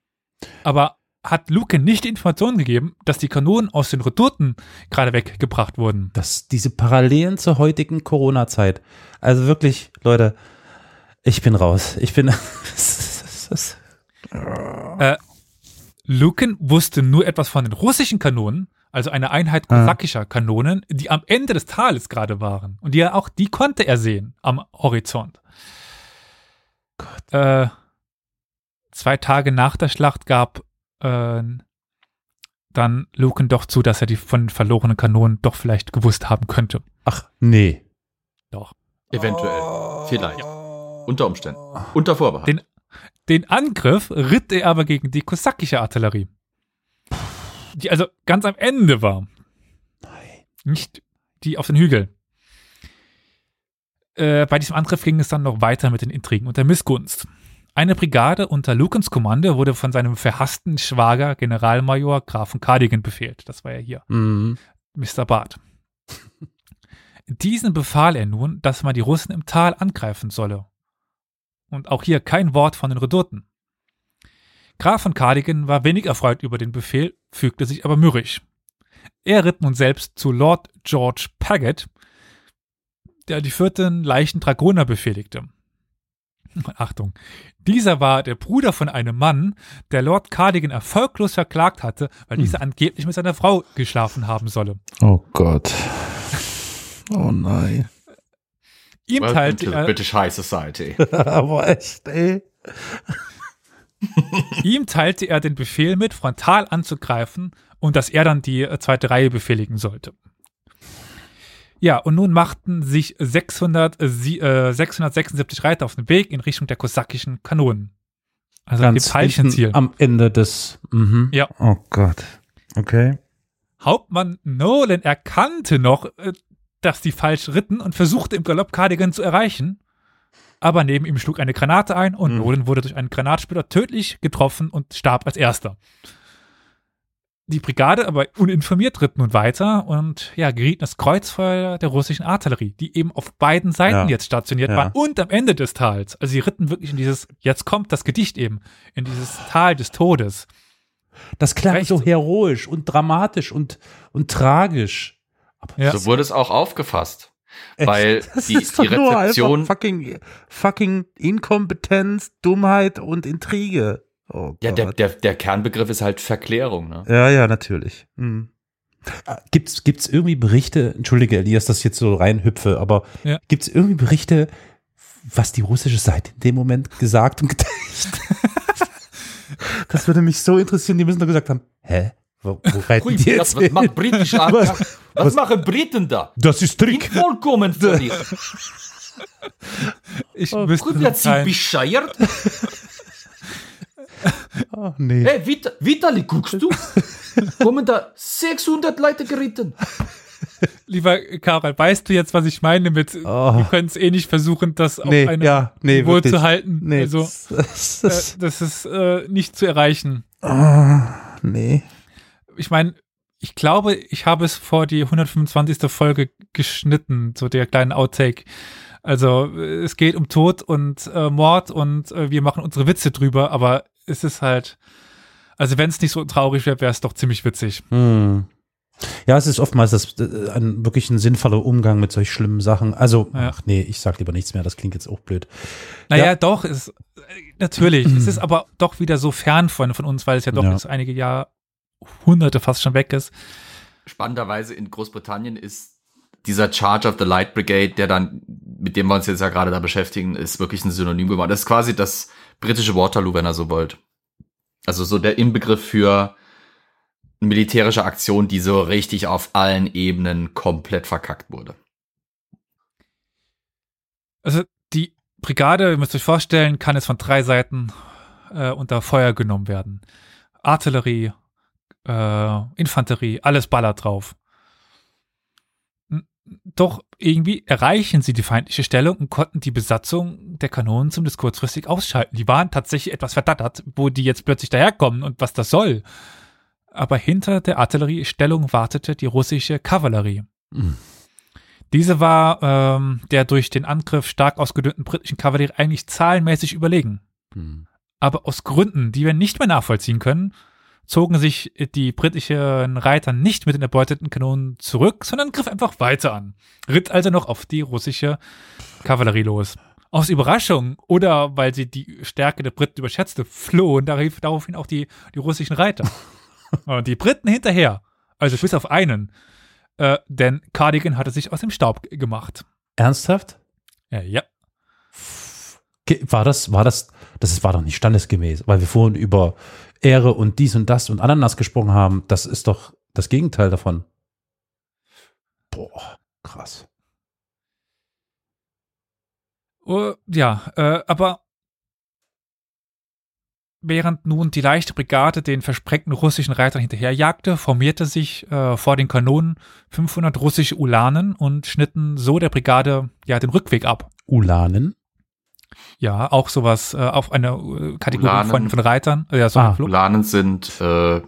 Aber hat Luke nicht die Information gegeben, dass die Kanonen aus den Retorten gerade weggebracht wurden. Das, diese Parallelen zur heutigen Corona-Zeit. Also wirklich, Leute, ich bin raus. Ich bin. äh, Luken wusste nur etwas von den russischen Kanonen, also eine Einheit ah. kosakischer Kanonen, die am Ende des Tales gerade waren. Und die auch, die konnte er sehen am Horizont. Gott. Äh, zwei Tage nach der Schlacht gab äh, dann Luken doch zu, dass er die von verlorenen Kanonen doch vielleicht gewusst haben könnte. Ach, nee. Doch. Eventuell. Oh. Vielleicht. Unter Umständen. Unter Vorbehalt. Den, den Angriff ritt er aber gegen die kosakische Artillerie. Die also ganz am Ende war. Nein. Nicht die auf den Hügel. Äh, bei diesem Angriff ging es dann noch weiter mit den Intrigen und der Missgunst. Eine Brigade unter Lukens Kommando wurde von seinem verhassten Schwager Generalmajor Grafen Cardigan befehlt. Das war ja hier. Mhm. Mr. Barth. Diesen befahl er nun, dass man die Russen im Tal angreifen solle. Und auch hier kein Wort von den Redouten. Graf von Cardigan war wenig erfreut über den Befehl, fügte sich aber mürrisch. Er ritt nun selbst zu Lord George Paget, der die vierten leichten Dragoner befehligte. Achtung, dieser war der Bruder von einem Mann, der Lord Cardigan erfolglos verklagt hatte, weil hm. dieser angeblich mit seiner Frau geschlafen haben solle. Oh Gott. Oh nein. Ihm teilte er, British High Society. Aber echt, ey. Ihm teilte er den Befehl mit, frontal anzugreifen und dass er dann die zweite Reihe befehligen sollte. Ja, und nun machten sich 600, äh, 676 Reiter auf den Weg in Richtung der kosakischen Kanonen. Also Ganz Ziel. am Ende des. Mhm. Ja. Oh Gott. Okay. Hauptmann Nolan erkannte noch, äh, dass die falsch ritten und versuchte im Galopp Cardigan zu erreichen. Aber neben ihm schlug eine Granate ein und mhm. Nolan wurde durch einen Granatspieler tödlich getroffen und starb als erster die Brigade aber uninformiert ritt nun weiter und ja, geriet das Kreuzfeuer der russischen Artillerie, die eben auf beiden Seiten ja. jetzt stationiert ja. war und am Ende des Tals. Also sie ritten wirklich in dieses, jetzt kommt das Gedicht eben, in dieses Tal des Todes. Das klang Recht. so heroisch und dramatisch und, und tragisch. Ja. So wurde es auch aufgefasst. Echt? Weil die, die Rezeption. fucking, fucking Inkompetenz, Dummheit und Intrige. Oh ja, der, der, der Kernbegriff ist halt Verklärung. Ne? Ja, ja, natürlich. Mhm. Gibt's gibt's irgendwie Berichte? Entschuldige, Elias, dass ich jetzt so reinhüpfe, aber ja. gibt's irgendwie Berichte, was die russische Seite in dem Moment gesagt und gedacht? das würde mich so interessieren. Die müssen doch gesagt haben, hä? Wo, wo reiten die jetzt was, was macht britische was, was, was, machen Briten da? Das ist Trick. vollkommen verliert. Ich oh, müsste Sie bescheuert? Oh, nee. Hey, Vit Vitali, guckst du? Kommen da 600 Leute geritten. Lieber Karol, weißt du jetzt, was ich meine mit, oh. wir können es eh nicht versuchen, das auf nee, einem ja, nee, Niveau wirklich. zu halten. Nee, also, das, das, äh, das ist äh, nicht zu erreichen. Oh, nee. Ich meine, ich glaube, ich habe es vor die 125. Folge geschnitten, so der kleinen Outtake. Also es geht um Tod und äh, Mord und äh, wir machen unsere Witze drüber, aber es ist halt, also wenn es nicht so traurig wäre, wäre es doch ziemlich witzig. Hm. Ja, es ist oftmals das, äh, ein wirklich ein sinnvoller Umgang mit solch schlimmen Sachen. Also, ja. ach nee, ich sag lieber nichts mehr, das klingt jetzt auch blöd. Naja, ja. doch, ist, äh, natürlich. es ist aber doch wieder so fern von, von uns, weil es ja doch ja. jetzt einige Jahrhunderte fast schon weg ist. Spannenderweise in Großbritannien ist dieser Charge of the Light Brigade, der dann, mit dem wir uns jetzt ja gerade da beschäftigen, ist wirklich ein Synonym geworden. Das ist quasi das britische Waterloo, wenn er so wollt. Also so der Inbegriff für militärische Aktion, die so richtig auf allen Ebenen komplett verkackt wurde. Also die Brigade, ihr müsst euch vorstellen, kann jetzt von drei Seiten äh, unter Feuer genommen werden. Artillerie, äh, Infanterie, alles ballert drauf. Doch irgendwie erreichen sie die feindliche Stellung und konnten die Besatzung der Kanonen zumindest kurzfristig ausschalten. Die waren tatsächlich etwas verdattert, wo die jetzt plötzlich daherkommen und was das soll. Aber hinter der Artilleriestellung wartete die russische Kavallerie. Mhm. Diese war ähm, der durch den Angriff stark ausgedünnten britischen Kavallerie eigentlich zahlenmäßig überlegen. Mhm. Aber aus Gründen, die wir nicht mehr nachvollziehen können, zogen sich die britischen Reiter nicht mit den erbeuteten Kanonen zurück, sondern griff einfach weiter an. Ritt also noch auf die russische Kavallerie los. Aus Überraschung oder weil sie die Stärke der Briten überschätzte, flohen daraufhin auch die, die russischen Reiter. Und die Briten hinterher, also bis auf einen, äh, denn Cardigan hatte sich aus dem Staub gemacht. Ernsthaft? Ja, ja. War das, war das, das war doch nicht standesgemäß, weil wir vorhin über Ehre und dies und das und Ananas gesprochen haben. Das ist doch das Gegenteil davon. Boah, krass. Uh, ja, äh, aber während nun die leichte Brigade den versprengten russischen Reitern hinterherjagte, formierte sich äh, vor den Kanonen 500 russische Ulanen und schnitten so der Brigade ja den Rückweg ab. Ulanen? Ja, auch sowas äh, auf eine äh, Kategorie Ulanen, von, von Reitern. Ja, so ah. Ulanen sind äh,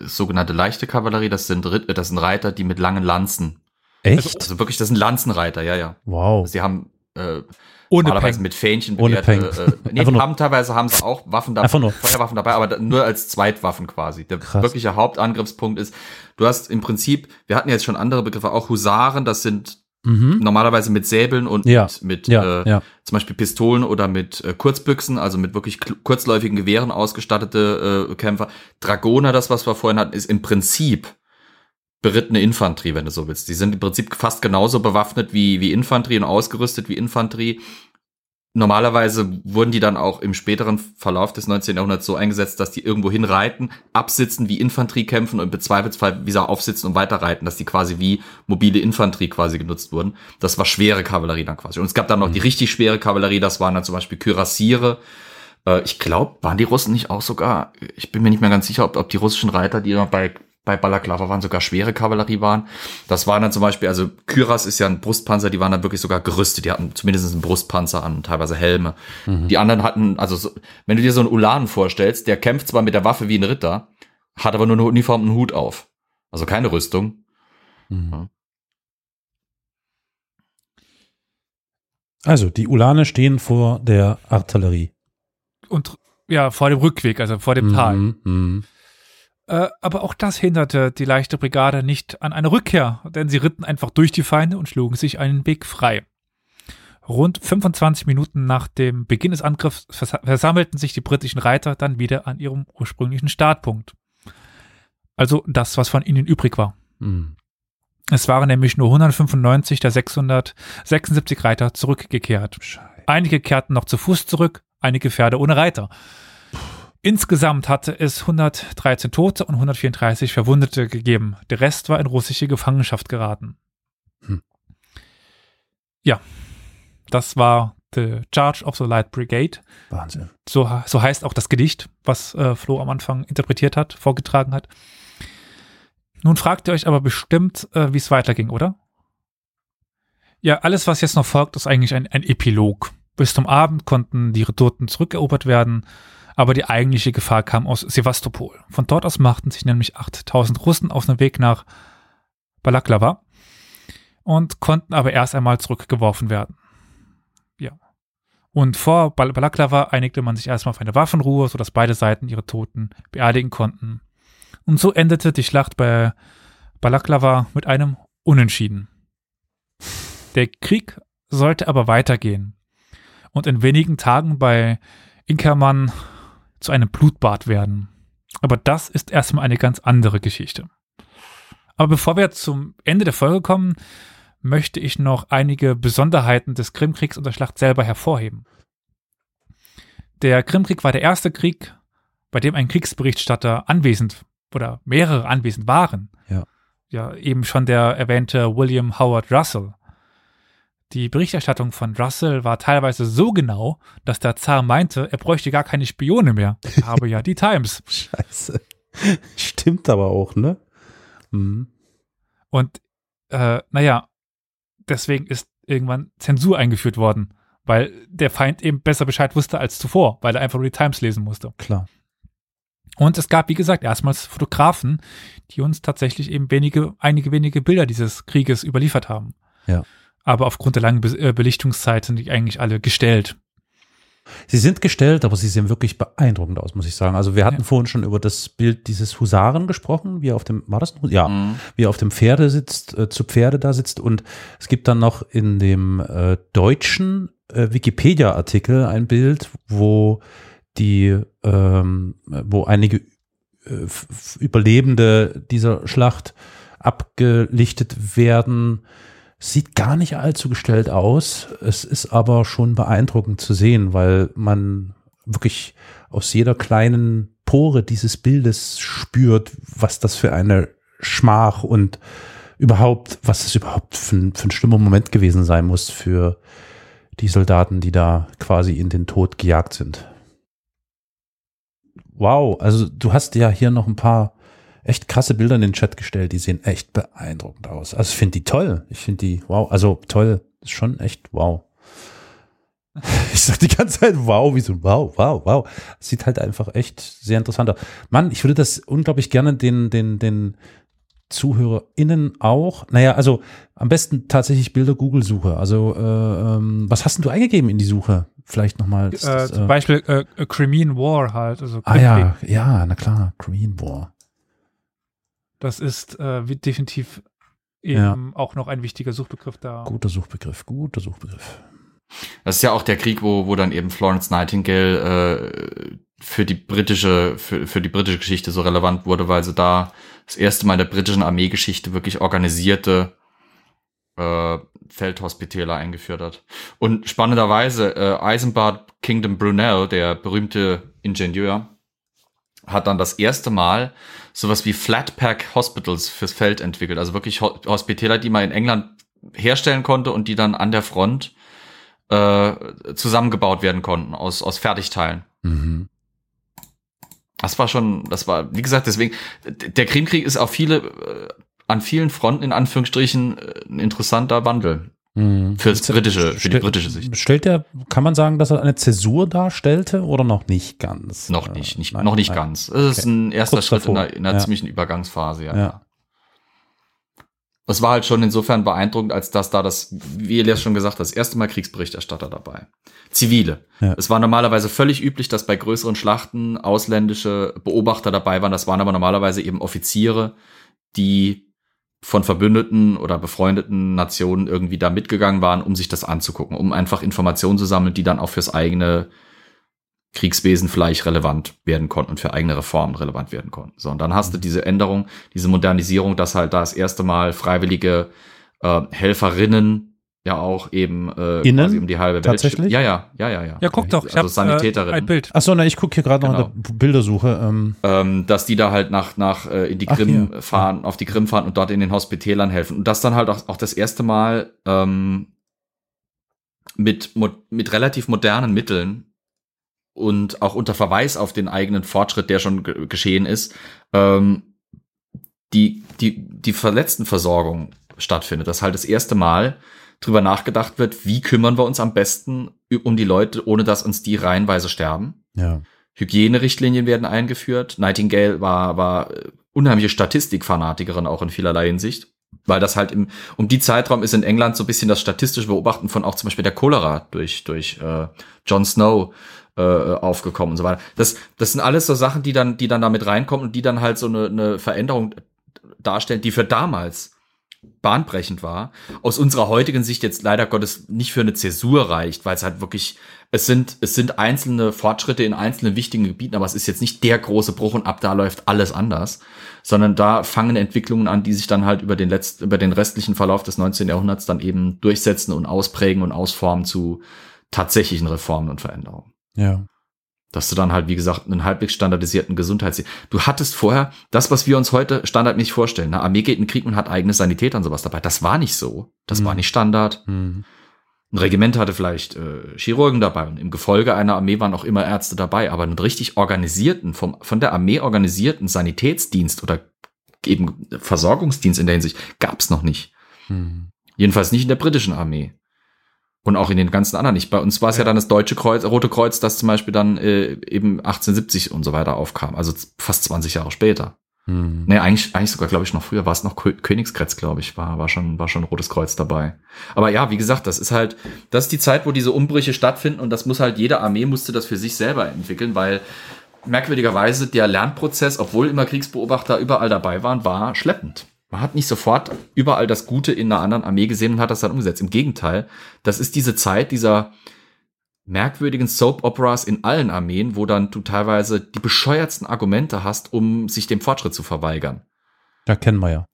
sogenannte leichte Kavallerie, das sind, das sind Reiter, die mit langen Lanzen. Echt? Also, also wirklich, das sind Lanzenreiter, ja, ja. Wow. Sie haben äh, ohne normalerweise Peng. mit Fähnchen Ohne Peng. Äh, nee, haben teilweise haben sie auch Waffen dabei. Feuerwaffen dabei, aber nur als Zweitwaffen quasi. Der Krass. wirkliche Hauptangriffspunkt ist, du hast im Prinzip, wir hatten jetzt schon andere Begriffe, auch Husaren, das sind mhm. normalerweise mit Säbeln und ja. mit, mit ja, äh, ja. zum Beispiel Pistolen oder mit äh, Kurzbüchsen, also mit wirklich kurzläufigen Gewehren ausgestattete äh, Kämpfer. Dragoner, das was wir vorhin hatten, ist im Prinzip berittene Infanterie, wenn du so willst. Die sind im Prinzip fast genauso bewaffnet wie, wie Infanterie und ausgerüstet wie Infanterie. Normalerweise wurden die dann auch im späteren Verlauf des 19. Jahrhunderts so eingesetzt, dass die irgendwo hinreiten, absitzen wie Infanterie kämpfen und im Zweifelsfall wieder aufsitzen und weiterreiten, dass die quasi wie mobile Infanterie quasi genutzt wurden. Das war schwere Kavallerie dann quasi. Und es gab dann noch die mhm. richtig schwere Kavallerie, das waren dann zum Beispiel Kürassiere. Äh, ich glaube, waren die Russen nicht auch sogar, ich bin mir nicht mehr ganz sicher, ob, ob die russischen Reiter, die noch bei bei Balaklava waren sogar schwere Kavallerie waren. Das waren dann zum Beispiel, also Kyras ist ja ein Brustpanzer, die waren dann wirklich sogar gerüstet. Die hatten zumindest einen Brustpanzer an, teilweise Helme. Mhm. Die anderen hatten, also so, wenn du dir so einen Ulan vorstellst, der kämpft zwar mit der Waffe wie ein Ritter, hat aber nur eine Uniform und einen Hut auf. Also keine Rüstung. Mhm. Also, die Ulane stehen vor der Artillerie. Und ja, vor dem Rückweg, also vor dem Tal. Mhm, mh. Äh, aber auch das hinderte die leichte Brigade nicht an eine Rückkehr, denn sie ritten einfach durch die Feinde und schlugen sich einen Weg frei. Rund 25 Minuten nach dem Beginn des Angriffs vers versammelten sich die britischen Reiter dann wieder an ihrem ursprünglichen Startpunkt. Also das, was von ihnen übrig war. Mhm. Es waren nämlich nur 195 der 676 Reiter zurückgekehrt. Einige kehrten noch zu Fuß zurück, einige Pferde ohne Reiter. Insgesamt hatte es 113 Tote und 134 Verwundete gegeben. Der Rest war in russische Gefangenschaft geraten. Hm. Ja, das war The Charge of the Light Brigade. Wahnsinn. So, so heißt auch das Gedicht, was äh, Flo am Anfang interpretiert hat, vorgetragen hat. Nun fragt ihr euch aber bestimmt, äh, wie es weiterging, oder? Ja, alles, was jetzt noch folgt, ist eigentlich ein, ein Epilog. Bis zum Abend konnten die Toten zurückerobert werden aber die eigentliche Gefahr kam aus Sevastopol. Von dort aus machten sich nämlich 8000 Russen auf den Weg nach Balaklava und konnten aber erst einmal zurückgeworfen werden. Ja. Und vor Bal Balaklava einigte man sich erstmal auf eine Waffenruhe, sodass beide Seiten ihre Toten beerdigen konnten. Und so endete die Schlacht bei Balaklava mit einem Unentschieden. Der Krieg sollte aber weitergehen. Und in wenigen Tagen bei Inkerman zu einem Blutbad werden. Aber das ist erstmal eine ganz andere Geschichte. Aber bevor wir zum Ende der Folge kommen, möchte ich noch einige Besonderheiten des Krimkriegs und der Schlacht selber hervorheben. Der Krimkrieg war der erste Krieg, bei dem ein Kriegsberichterstatter anwesend oder mehrere anwesend waren. Ja. Ja, eben schon der erwähnte William Howard Russell. Die Berichterstattung von Russell war teilweise so genau, dass der Zar meinte, er bräuchte gar keine Spione mehr. Er habe ja die Times. Scheiße. Stimmt aber auch, ne? Mhm. Und äh, naja, deswegen ist irgendwann Zensur eingeführt worden, weil der Feind eben besser Bescheid wusste als zuvor, weil er einfach nur die Times lesen musste. Klar. Und es gab, wie gesagt, erstmals Fotografen, die uns tatsächlich eben wenige, einige wenige Bilder dieses Krieges überliefert haben. Ja. Aber aufgrund der langen Be äh, Belichtungszeit sind die eigentlich alle gestellt. Sie sind gestellt, aber sie sehen wirklich beeindruckend aus, muss ich sagen. Also wir hatten ja. vorhin schon über das Bild dieses Husaren gesprochen, wie er auf dem, war das ein Ja, mhm. wie er auf dem Pferde sitzt, äh, zu Pferde da sitzt. Und es gibt dann noch in dem äh, deutschen äh, Wikipedia-Artikel ein Bild, wo die, ähm, wo einige äh, Überlebende dieser Schlacht abgelichtet werden. Sieht gar nicht allzu gestellt aus. Es ist aber schon beeindruckend zu sehen, weil man wirklich aus jeder kleinen Pore dieses Bildes spürt, was das für eine Schmach und überhaupt, was das überhaupt für ein, für ein schlimmer Moment gewesen sein muss für die Soldaten, die da quasi in den Tod gejagt sind. Wow, also du hast ja hier noch ein paar echt krasse Bilder in den Chat gestellt, die sehen echt beeindruckend aus. Also ich finde die toll. Ich finde die, wow, also toll, ist schon echt wow. Ich sag die ganze Zeit wow, wie so wow, wow, wow. Sieht halt einfach echt sehr interessant aus. Mann, ich würde das unglaublich gerne den, den, den ZuhörerInnen auch. Naja, also am besten tatsächlich Bilder Google-Suche. Also äh, ähm, was hast denn du eingegeben in die Suche? Vielleicht nochmal. Äh, zum äh, Beispiel äh, Crimean War halt. Also ah ja, ja, na klar, Crimean War. Das ist äh, definitiv eben ja. auch noch ein wichtiger Suchbegriff da. Guter Suchbegriff, guter Suchbegriff. Das ist ja auch der Krieg, wo, wo dann eben Florence Nightingale äh, für die britische, für, für die britische Geschichte so relevant wurde, weil sie da das erste Mal in der britischen Armeegeschichte wirklich organisierte äh, Feldhospitäler eingeführt hat. Und spannenderweise, äh, Eisenbart Kingdom Brunel, der berühmte Ingenieur, hat dann das erste Mal sowas wie Flatpack Hospitals fürs Feld entwickelt. Also wirklich Hospitäler, die man in England herstellen konnte und die dann an der Front äh, zusammengebaut werden konnten aus, aus Fertigteilen. Mhm. Das war schon, das war, wie gesagt, deswegen, der Krimkrieg ist auf viele, äh, an vielen Fronten in Anführungsstrichen äh, ein interessanter Wandel. Mhm. Fürs britische, für die britische Sicht. Stellt er, kann man sagen, dass er eine Zäsur darstellte oder noch nicht ganz? Noch nicht, nicht nein, noch nicht nein. ganz. Es ist ein erster Kurz Schritt in einer, in einer ja. ziemlichen Übergangsphase, ja. ja. Das war halt schon insofern beeindruckend, als dass da das, wie Elias schon gesagt hat, das erste Mal Kriegsberichterstatter dabei. Zivile. Ja. Es war normalerweise völlig üblich, dass bei größeren Schlachten ausländische Beobachter dabei waren. Das waren aber normalerweise eben Offiziere, die von verbündeten oder befreundeten Nationen irgendwie da mitgegangen waren, um sich das anzugucken, um einfach Informationen zu sammeln, die dann auch fürs eigene Kriegswesen vielleicht relevant werden konnten und für eigene Reformen relevant werden konnten. So, und dann hast du diese Änderung, diese Modernisierung, dass halt da das erste Mal freiwillige äh, Helferinnen ja auch eben äh, Innen? quasi um die halbe Welt. Tatsächlich? Ja, ja, ja, ja, ja. Ja, guck doch, ich also Sanitäterin. Äh, ein Bild. Achso, na, ich gucke hier gerade genau. noch eine Bildersuche. Ähm. Ähm, dass die da halt nach, nach äh, in die Krim Ach, fahren, auf die Krim fahren und dort in den Hospitälern helfen. Und das dann halt auch, auch das erste Mal ähm, mit, mit relativ modernen Mitteln und auch unter Verweis auf den eigenen Fortschritt, der schon geschehen ist, ähm, die, die, die Verletztenversorgung stattfindet. Das ist halt das erste Mal, drüber nachgedacht wird, wie kümmern wir uns am besten um die Leute, ohne dass uns die reihenweise sterben. Ja. Hygienerichtlinien werden eingeführt. Nightingale war, war unheimliche Statistikfanatikerin auch in vielerlei Hinsicht. Weil das halt im, um die Zeitraum ist in England so ein bisschen das statistische Beobachten von auch zum Beispiel der Cholera durch, durch äh, Jon Snow äh, aufgekommen und so weiter. Das, das sind alles so Sachen, die dann, die dann damit reinkommen und die dann halt so eine, eine Veränderung darstellen, die für damals bahnbrechend war, aus unserer heutigen Sicht jetzt leider Gottes nicht für eine Zäsur reicht, weil es halt wirklich, es sind, es sind einzelne Fortschritte in einzelnen wichtigen Gebieten, aber es ist jetzt nicht der große Bruch und ab da läuft alles anders, sondern da fangen Entwicklungen an, die sich dann halt über den letzten, über den restlichen Verlauf des 19. Jahrhunderts dann eben durchsetzen und ausprägen und ausformen zu tatsächlichen Reformen und Veränderungen. Ja dass du dann halt, wie gesagt, einen halbwegs standardisierten Gesundheits... Du hattest vorher das, was wir uns heute standardmäßig vorstellen. Eine Armee geht in den Krieg und hat eigene Sanitäter und sowas dabei. Das war nicht so. Das mhm. war nicht Standard. Mhm. Ein Regiment hatte vielleicht äh, Chirurgen dabei und im Gefolge einer Armee waren auch immer Ärzte dabei, aber einen richtig organisierten, vom, von der Armee organisierten Sanitätsdienst oder eben Versorgungsdienst in der Hinsicht gab's noch nicht. Mhm. Jedenfalls nicht in der britischen Armee. Und auch in den ganzen anderen nicht. Bei uns war es ja. ja dann das Deutsche Kreuz, Rote Kreuz, das zum Beispiel dann äh, eben 1870 und so weiter aufkam. Also fast 20 Jahre später. Hm. Nee, eigentlich, eigentlich sogar, glaube ich, noch früher war es noch Königskretz, glaube ich, war, war schon, war schon Rotes Kreuz dabei. Aber ja, wie gesagt, das ist halt, das ist die Zeit, wo diese Umbrüche stattfinden und das muss halt, jede Armee musste das für sich selber entwickeln, weil merkwürdigerweise der Lernprozess, obwohl immer Kriegsbeobachter überall dabei waren, war schleppend. Man hat nicht sofort überall das Gute in einer anderen Armee gesehen und hat das dann umgesetzt. Im Gegenteil, das ist diese Zeit dieser merkwürdigen Soap-Operas in allen Armeen, wo dann du teilweise die bescheuertsten Argumente hast, um sich dem Fortschritt zu verweigern. Da kennen wir ja.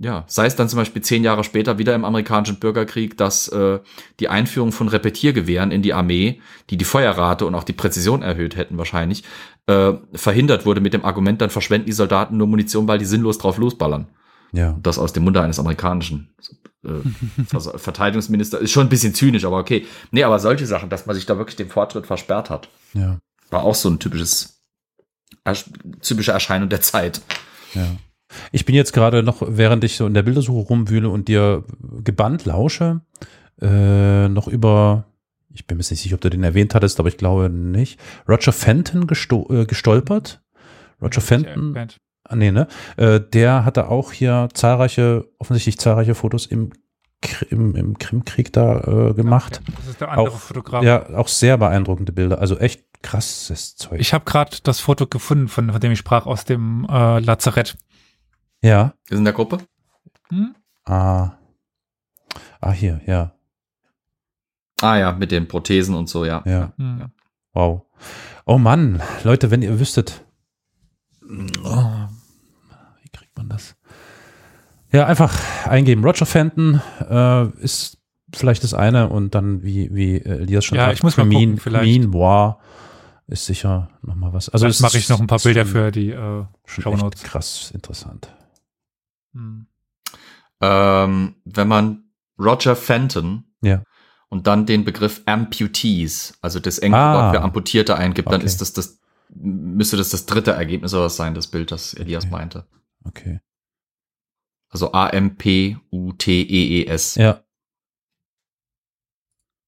Ja, sei es dann zum Beispiel zehn Jahre später wieder im amerikanischen Bürgerkrieg, dass äh, die Einführung von Repetiergewehren in die Armee, die die Feuerrate und auch die Präzision erhöht hätten wahrscheinlich, äh, verhindert wurde mit dem Argument, dann verschwenden die Soldaten nur Munition, weil die sinnlos drauf losballern. Ja. Das aus dem Munde eines amerikanischen äh, Verteidigungsminister. Ist schon ein bisschen zynisch, aber okay. Nee, aber solche Sachen, dass man sich da wirklich dem Fortschritt versperrt hat. Ja. War auch so ein typisches, typische Erscheinung der Zeit. Ja. Ich bin jetzt gerade noch, während ich so in der Bildersuche rumwühle und dir gebannt lausche, äh, noch über, ich bin mir nicht sicher, ob du den erwähnt hattest, aber ich glaube nicht, Roger Fenton gesto äh, gestolpert. Roger Fenton, nee, ne? Äh, der hatte auch hier zahlreiche, offensichtlich zahlreiche Fotos im im, im Krimkrieg da äh, gemacht. Okay. Das ist der andere auch, Fotograf. Ja, auch sehr beeindruckende Bilder. Also echt krasses Zeug. Ich habe gerade das Foto gefunden, von, von dem ich sprach, aus dem äh, Lazarett. Ja. Ist in der Gruppe? Hm? Ah. Ah, hier, ja. Ah ja, mit den Prothesen und so, ja. Ja. Hm. ja. Wow. Oh Mann, Leute, wenn ihr wüsstet. Oh, man das? Ja, einfach eingeben. Roger Fenton äh, ist vielleicht das eine und dann, wie, wie Elias schon ja, sagt, ich muss mal gucken, vielleicht. Mean Bois ist sicher nochmal was. Also das mache ich noch ein paar Bilder für die äh, Shownotes. Krass interessant. Hm. Ähm, wenn man Roger Fenton ja. und dann den Begriff Amputees, also das englische ah, Wort für Amputierte eingibt, okay. dann ist das das, müsste das das dritte Ergebnis oder was sein, das Bild, das Elias okay. meinte. Okay. Also A-M-P-U-T-E-E-S. Ja.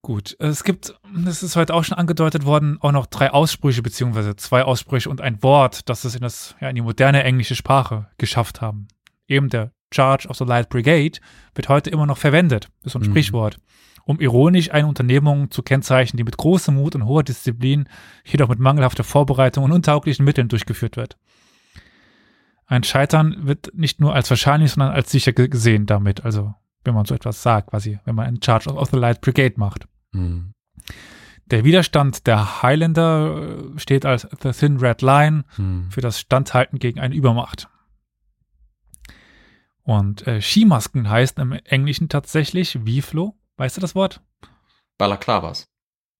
Gut, es gibt, das ist heute auch schon angedeutet worden, auch noch drei Aussprüche, beziehungsweise zwei Aussprüche und ein Wort, das es in, das, ja, in die moderne englische Sprache geschafft haben eben der Charge of the Light Brigade, wird heute immer noch verwendet. Das ist so ein mhm. Sprichwort. Um ironisch eine Unternehmung zu kennzeichnen, die mit großem Mut und hoher Disziplin, jedoch mit mangelhafter Vorbereitung und untauglichen Mitteln durchgeführt wird. Ein Scheitern wird nicht nur als wahrscheinlich, sondern als sicher gesehen damit. Also, wenn man so etwas sagt, quasi, wenn man einen Charge of the Light Brigade macht. Mhm. Der Widerstand der Highlander äh, steht als The Thin Red Line mhm. für das Standhalten gegen eine Übermacht. Und äh, Skimasken heißt im Englischen tatsächlich wie, Flo? Weißt du das Wort? Balaklavas.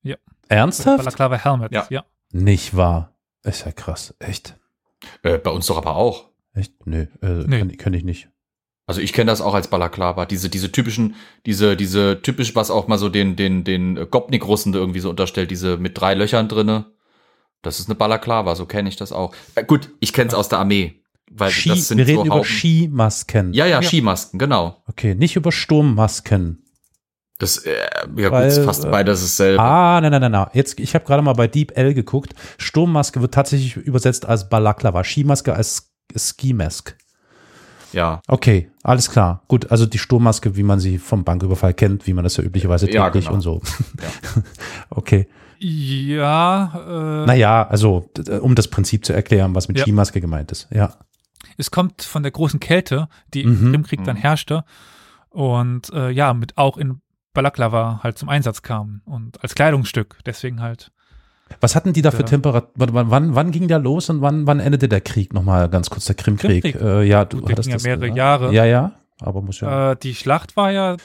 Ja. Ernsthaft? Balaklava Helmets, ja. ja. Nicht wahr. Ist ja krass. Echt? Äh, bei uns doch aber auch. Echt? Nö, äh, nee. Kenn, kenn ich nicht. Also ich kenne das auch als Balaklava, diese diese typischen diese diese typisch was auch mal so den den den Gopnik-Russen irgendwie so unterstellt, diese mit drei Löchern drinne. Das ist eine Balaklava, so kenne ich das auch. Äh, gut, ich kenne es aus der Armee. Weil Ski, das sind wir reden so über. Skimasken. Ja, ja, ja, Skimasken, genau. Okay, nicht über Sturmmasken. Das, äh, ja Weil, gut, fast äh, beides dasselbe. Ah, nein, nein, nein, nein. Jetzt, ich habe gerade mal bei Deep L geguckt. Sturmmaske wird tatsächlich übersetzt als Balaklava, Skimaske als Skimask. Ja. Okay, alles klar. Gut, also die Sturmmaske, wie man sie vom Banküberfall kennt, wie man das ja üblicherweise täglich ja, genau. und so. Ja. okay. Ja. Äh, naja, also um das Prinzip zu erklären, was mit ja. Skimaske gemeint ist. Ja. Es kommt von der großen Kälte, die mhm. im Krieg dann mhm. herrschte und äh, ja, mit auch in Balaklava halt zum Einsatz kam und als Kleidungsstück. Deswegen halt. Was hatten die da für Temperatur? Wann, wann ging der los und wann, wann endete der Krieg? Nochmal ganz kurz, der Krimkrieg. Krimkrieg. Äh, ja, du hattest ja das, mehrere oder? Jahre. Ja, ja, aber muss ja. Äh, die Schlacht war ja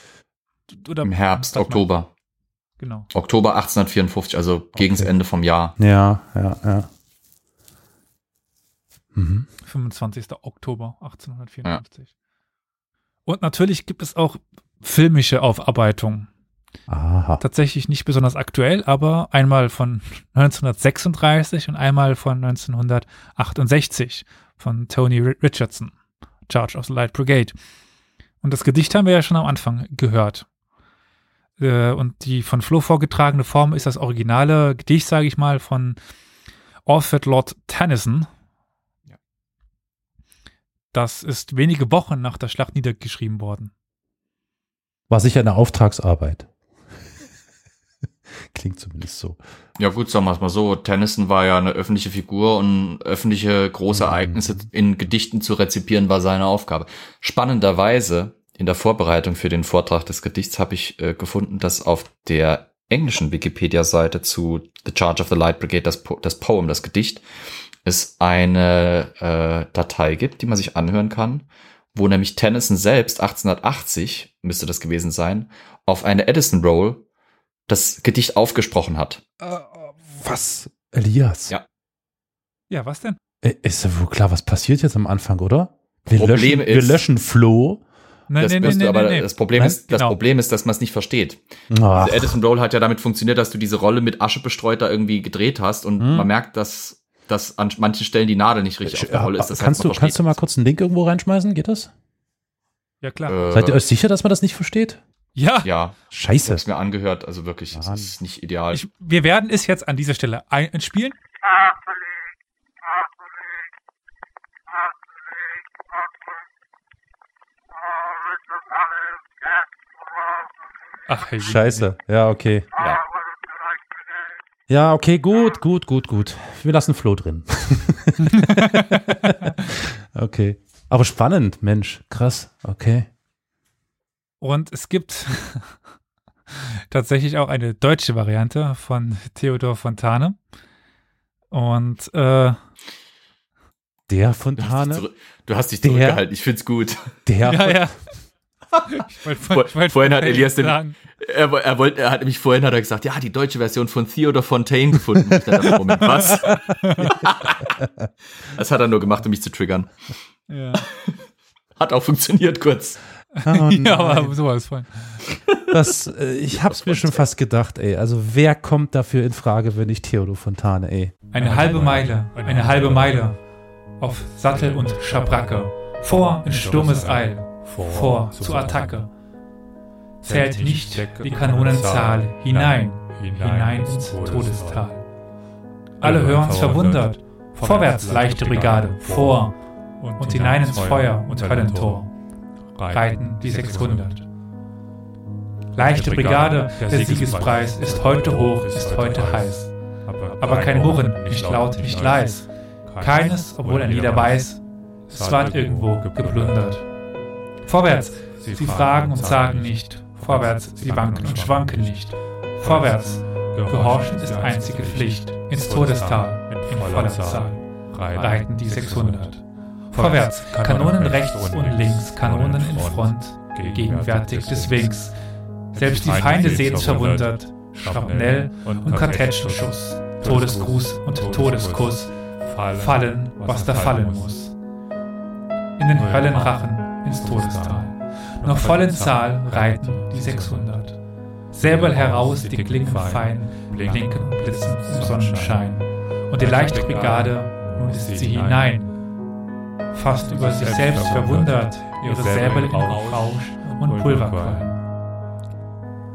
oder, im Herbst, Oktober. Genau. Oktober 1854, also okay. gegen das Ende vom Jahr. Ja, ja, ja. Mhm. 25. Oktober 1854. Ja. Und natürlich gibt es auch filmische Aufarbeitungen. Aha. Tatsächlich nicht besonders aktuell, aber einmal von 1936 und einmal von 1968 von Tony Richardson, Charge of the Light Brigade. Und das Gedicht haben wir ja schon am Anfang gehört. Äh, und die von Flo vorgetragene Form ist das originale Gedicht, sage ich mal, von Alfred Lord Tennyson. Ja. Das ist wenige Wochen nach der Schlacht niedergeschrieben worden. War sicher eine Auftragsarbeit. Klingt zumindest so. Ja gut, sagen wir es mal so. Tennyson war ja eine öffentliche Figur und öffentliche große mhm. Ereignisse in Gedichten zu rezipieren war seine Aufgabe. Spannenderweise in der Vorbereitung für den Vortrag des Gedichts habe ich äh, gefunden, dass auf der englischen Wikipedia-Seite zu The Charge of the Light Brigade, das, po das Poem, das Gedicht, es eine äh, Datei gibt, die man sich anhören kann, wo nämlich Tennyson selbst 1880, müsste das gewesen sein, auf eine Edison Roll das Gedicht aufgesprochen hat. Äh, was? Elias? Ja. Ja, was denn? Äh, ist ja wohl klar, was passiert jetzt am Anfang, oder? Wir, Problem löschen, ist, wir löschen Flo Nein, das, nee, nee, nee, aber das Problem Nein, ist, das genau. Problem ist, dass man es nicht versteht. Also Edison Roll hat ja damit funktioniert, dass du diese Rolle mit Asche bestreut da irgendwie gedreht hast und hm. man merkt, dass, dass an manchen Stellen die Nadel nicht richtig auf der Rolle ist. Das kannst, heißt, du, kannst du mal kurz einen Link irgendwo reinschmeißen? Geht das? Ja, klar. Äh, Seid ihr euch sicher, dass man das nicht versteht? Ja. Ja. Scheiße. Ich hab's mir angehört, also wirklich, es ist nicht ideal. Ich, wir werden es jetzt an dieser Stelle einspielen. Ach, hey, Scheiße. Ja, okay. Ja. ja, okay, gut, gut, gut, gut. Wir lassen Flo drin. okay. Aber spannend, Mensch. Krass. Okay. Und es gibt tatsächlich auch eine deutsche Variante von Theodor Fontane. Und äh, der Fontane. Du hast dich zurückgehalten, ich find's gut. Der ja, ja. Vor, vorhin hat Elias den, er, er, wollte, er hat nämlich vorhin hat er gesagt, ja, die deutsche Version von Theodor Fontaine gefunden. Ich dachte, Moment, was? das hat er nur gemacht, um mich zu triggern. Ja. Hat auch funktioniert kurz. Oh ja, aber sowas von. Das, äh, ich hab's mir schon fast gedacht, ey. Also wer kommt dafür in Frage, wenn nicht Theodor Fontane, ey? Eine halbe Meile, eine halbe Meile. Auf Sattel und Schabracke. Vor in Sturmes Eil vor zur Attacke. Zählt nicht die Kanonenzahl hinein, hinein ins Todestal. Alle hören's verwundert. Vorwärts, leichte Brigade, vor und hinein ins Feuer und Höllentor. Reiten die 600. Leichte Brigade, der Siegespreis ist heute hoch, ist heute heiß. Aber kein Murren, nicht laut, nicht leis. Keines, obwohl er nieder weiß, es ward irgendwo geplundert. Vorwärts, sie fragen und sagen nicht. Vorwärts, sie wanken und schwanken nicht. Vorwärts, gehorchen ist einzige Pflicht. Ins Todestal, in voller Zahl, reiten die 600. Vorwärts, Kanonen rechts und links, Kanonen in Front, gegenwärtig des Winks. Selbst die Feinde sehen's verwundert. Schrapnell und Kartätschenschuss, Todesgruß und Todeskuss, fallen, was da fallen muss. In den Höllenrachen ins Todestal. Noch voll in Zahl reiten die 600. Säbel heraus, die Klingen fein, blinken und blitzen im Sonnenschein. Und die Leichtbrigade, nun ist sie hinein. Fast über sich selbst verwundert, ihre Säbel in Rausch und Pulverqualm.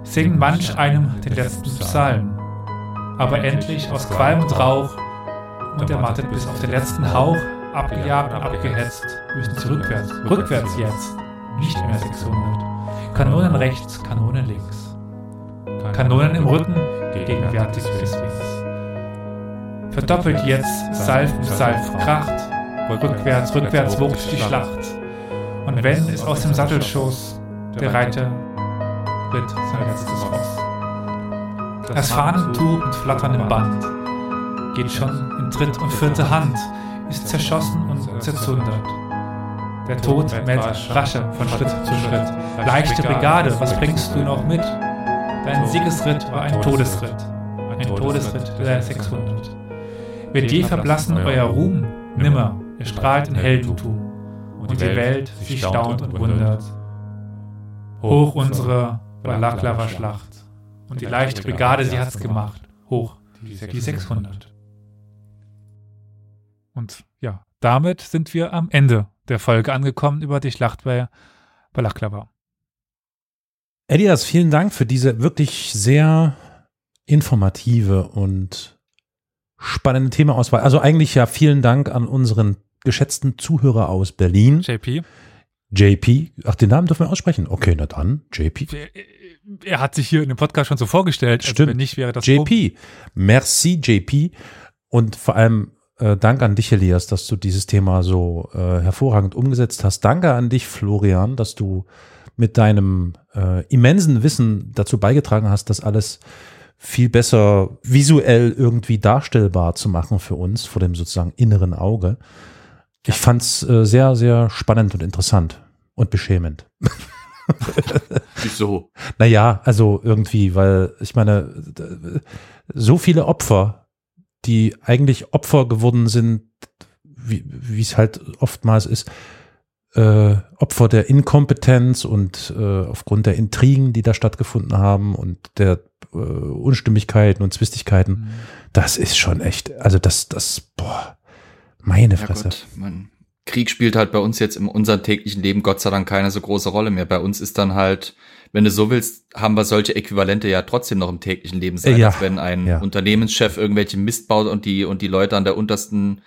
Singen manch einem den letzten Psalm, aber endlich aus Qualm und Rauch und ermattet bis auf den letzten Hauch abgejagt und abgehetzt, müssen sie rückwärts, rückwärts jetzt, nicht mehr 600. Kanonen rechts, Kanonen links. Kanonen im Rücken, gegenwärtig bis links. Verdoppelt jetzt, Salf um Salf kracht, rückwärts, rückwärts wogt die Schlacht. Und wenn es aus dem Sattelschoß der Reiter ritt sein letztes Ross. Das Fahnentuch und flatternde Band geht schon in dritt und vierte Hand, ist zerschossen und zerzundert. Der Tod meldet rascher von Schritt zu Schritt. Leichte Brigade, was bringst du noch mit? Dein Siegesritt war ein Todesritt, ein Todesritt der 600. Wird je verblassen euer Ruhm? Nimmer, ihr strahlt in Heldentum. Und die Welt, sie staunt und wundert. Hoch unsere Balaklava-Schlacht. Und die leichte Brigade, sie hat's gemacht. Hoch, die 600. Und ja, damit sind wir am Ende der Folge angekommen über die Schlacht bei Balaklava. Elias, vielen Dank für diese wirklich sehr informative und spannende Themaauswahl. Also eigentlich ja vielen Dank an unseren geschätzten Zuhörer aus Berlin. JP. JP. Ach, den Namen dürfen wir aussprechen. Okay, na dann, JP. Er hat sich hier in dem Podcast schon so vorgestellt. Also Stimmt. Also wenn nicht, wäre das JP. Merci, JP. Und vor allem äh, Dank an dich, Elias, dass du dieses Thema so äh, hervorragend umgesetzt hast. Danke an dich, Florian, dass du mit deinem äh, immensen Wissen dazu beigetragen hast, das alles viel besser visuell irgendwie darstellbar zu machen für uns vor dem sozusagen inneren Auge. Ich fand's äh, sehr, sehr spannend und interessant und beschämend. Wieso? Naja, also irgendwie, weil ich meine, so viele Opfer, die eigentlich Opfer geworden sind, wie es halt oftmals ist, äh, Opfer der Inkompetenz und äh, aufgrund der Intrigen, die da stattgefunden haben und der äh, Unstimmigkeiten und Zwistigkeiten, mhm. das ist schon echt, also das, das, boah, meine Fresse. Ja Gott, man, Krieg spielt halt bei uns jetzt in unserem täglichen Leben Gott sei Dank keine so große Rolle mehr. Bei uns ist dann halt, wenn du so willst, haben wir solche Äquivalente ja trotzdem noch im täglichen Leben sein, ja, als wenn ein ja. Unternehmenschef irgendwelche Mist baut und die, und die Leute an der untersten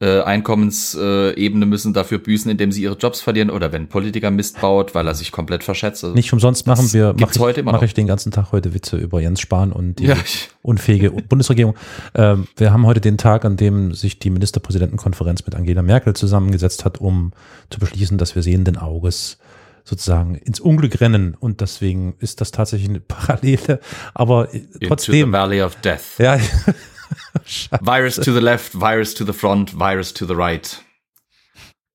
äh, Einkommensebene müssen dafür büßen, indem sie ihre Jobs verlieren oder wenn Politiker Mist baut, weil er sich komplett verschätzt. Also Nicht umsonst machen wir, mache ich, heute mach ich den ganzen Tag heute Witze über Jens Spahn und die ja. unfähige Bundesregierung. Ähm, wir haben heute den Tag, an dem sich die Ministerpräsidentenkonferenz mit Angela Merkel zusammengesetzt hat, um zu beschließen, dass wir sehenden Auges sozusagen ins Unglück rennen und deswegen ist das tatsächlich eine Parallele, aber trotzdem. Into the Valley of Death. Ja, virus to the left, virus to the front, virus to the right.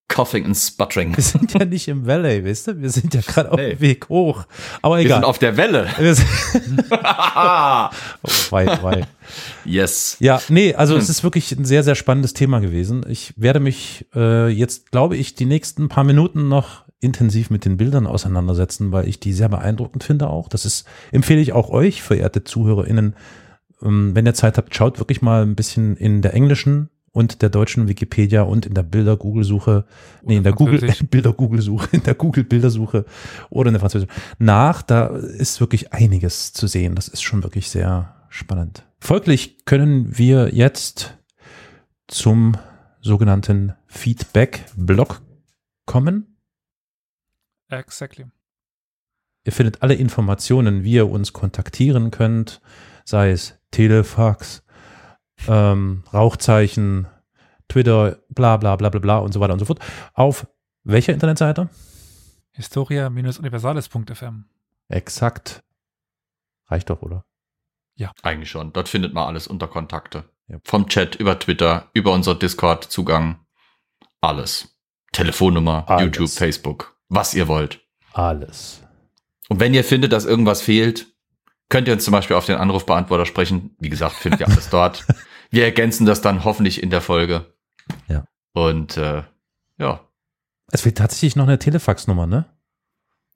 Coughing and sputtering. Wir sind ja nicht im Valley, weißt du? Wir sind ja gerade auf dem Weg hoch. Aber egal. Wir sind auf der Welle. oh, weit, weit. Yes. Ja, nee, also es ist wirklich ein sehr, sehr spannendes Thema gewesen. Ich werde mich äh, jetzt, glaube ich, die nächsten paar Minuten noch intensiv mit den Bildern auseinandersetzen, weil ich die sehr beeindruckend finde auch. Das ist, empfehle ich auch euch, verehrte ZuhörerInnen, wenn ihr Zeit habt, schaut wirklich mal ein bisschen in der englischen und der deutschen Wikipedia und in der Bilder-Google-Suche, nee, in der Google, Bilder-Google-Suche, in der Google-Bildersuche oder in der französischen nach. Da ist wirklich einiges zu sehen. Das ist schon wirklich sehr spannend. Folglich können wir jetzt zum sogenannten Feedback-Blog kommen. Exactly. Ihr findet alle Informationen, wie ihr uns kontaktieren könnt, sei es Telefax, ähm, Rauchzeichen, Twitter, bla bla bla bla bla und so weiter und so fort. Auf welcher Internetseite? Historia-universales.fm. Exakt. Reicht doch, oder? Ja. Eigentlich schon. Dort findet man alles unter Kontakte. Ja. Vom Chat über Twitter, über unser Discord-Zugang. Alles. Telefonnummer, alles. YouTube, Facebook. Was ihr wollt. Alles. Und wenn ihr findet, dass irgendwas fehlt, könnt ihr uns zum Beispiel auf den Anrufbeantworter sprechen. Wie gesagt, findet ihr alles dort. Wir ergänzen das dann hoffentlich in der Folge. Ja. Und äh, ja. Es fehlt tatsächlich noch eine Telefax-Nummer, ne?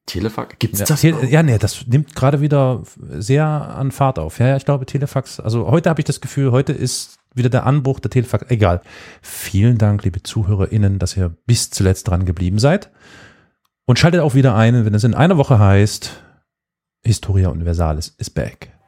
Telefax? Gibt's ja, das? Te ja, nee, das nimmt gerade wieder sehr an Fahrt auf. Ja, ja, ich glaube Telefax. Also heute habe ich das Gefühl, heute ist wieder der Anbruch der Telefax. Egal. Vielen Dank, liebe ZuhörerInnen, dass ihr bis zuletzt dran geblieben seid. Und schaltet auch wieder ein, wenn es in einer Woche heißt, Historia Universalis is back.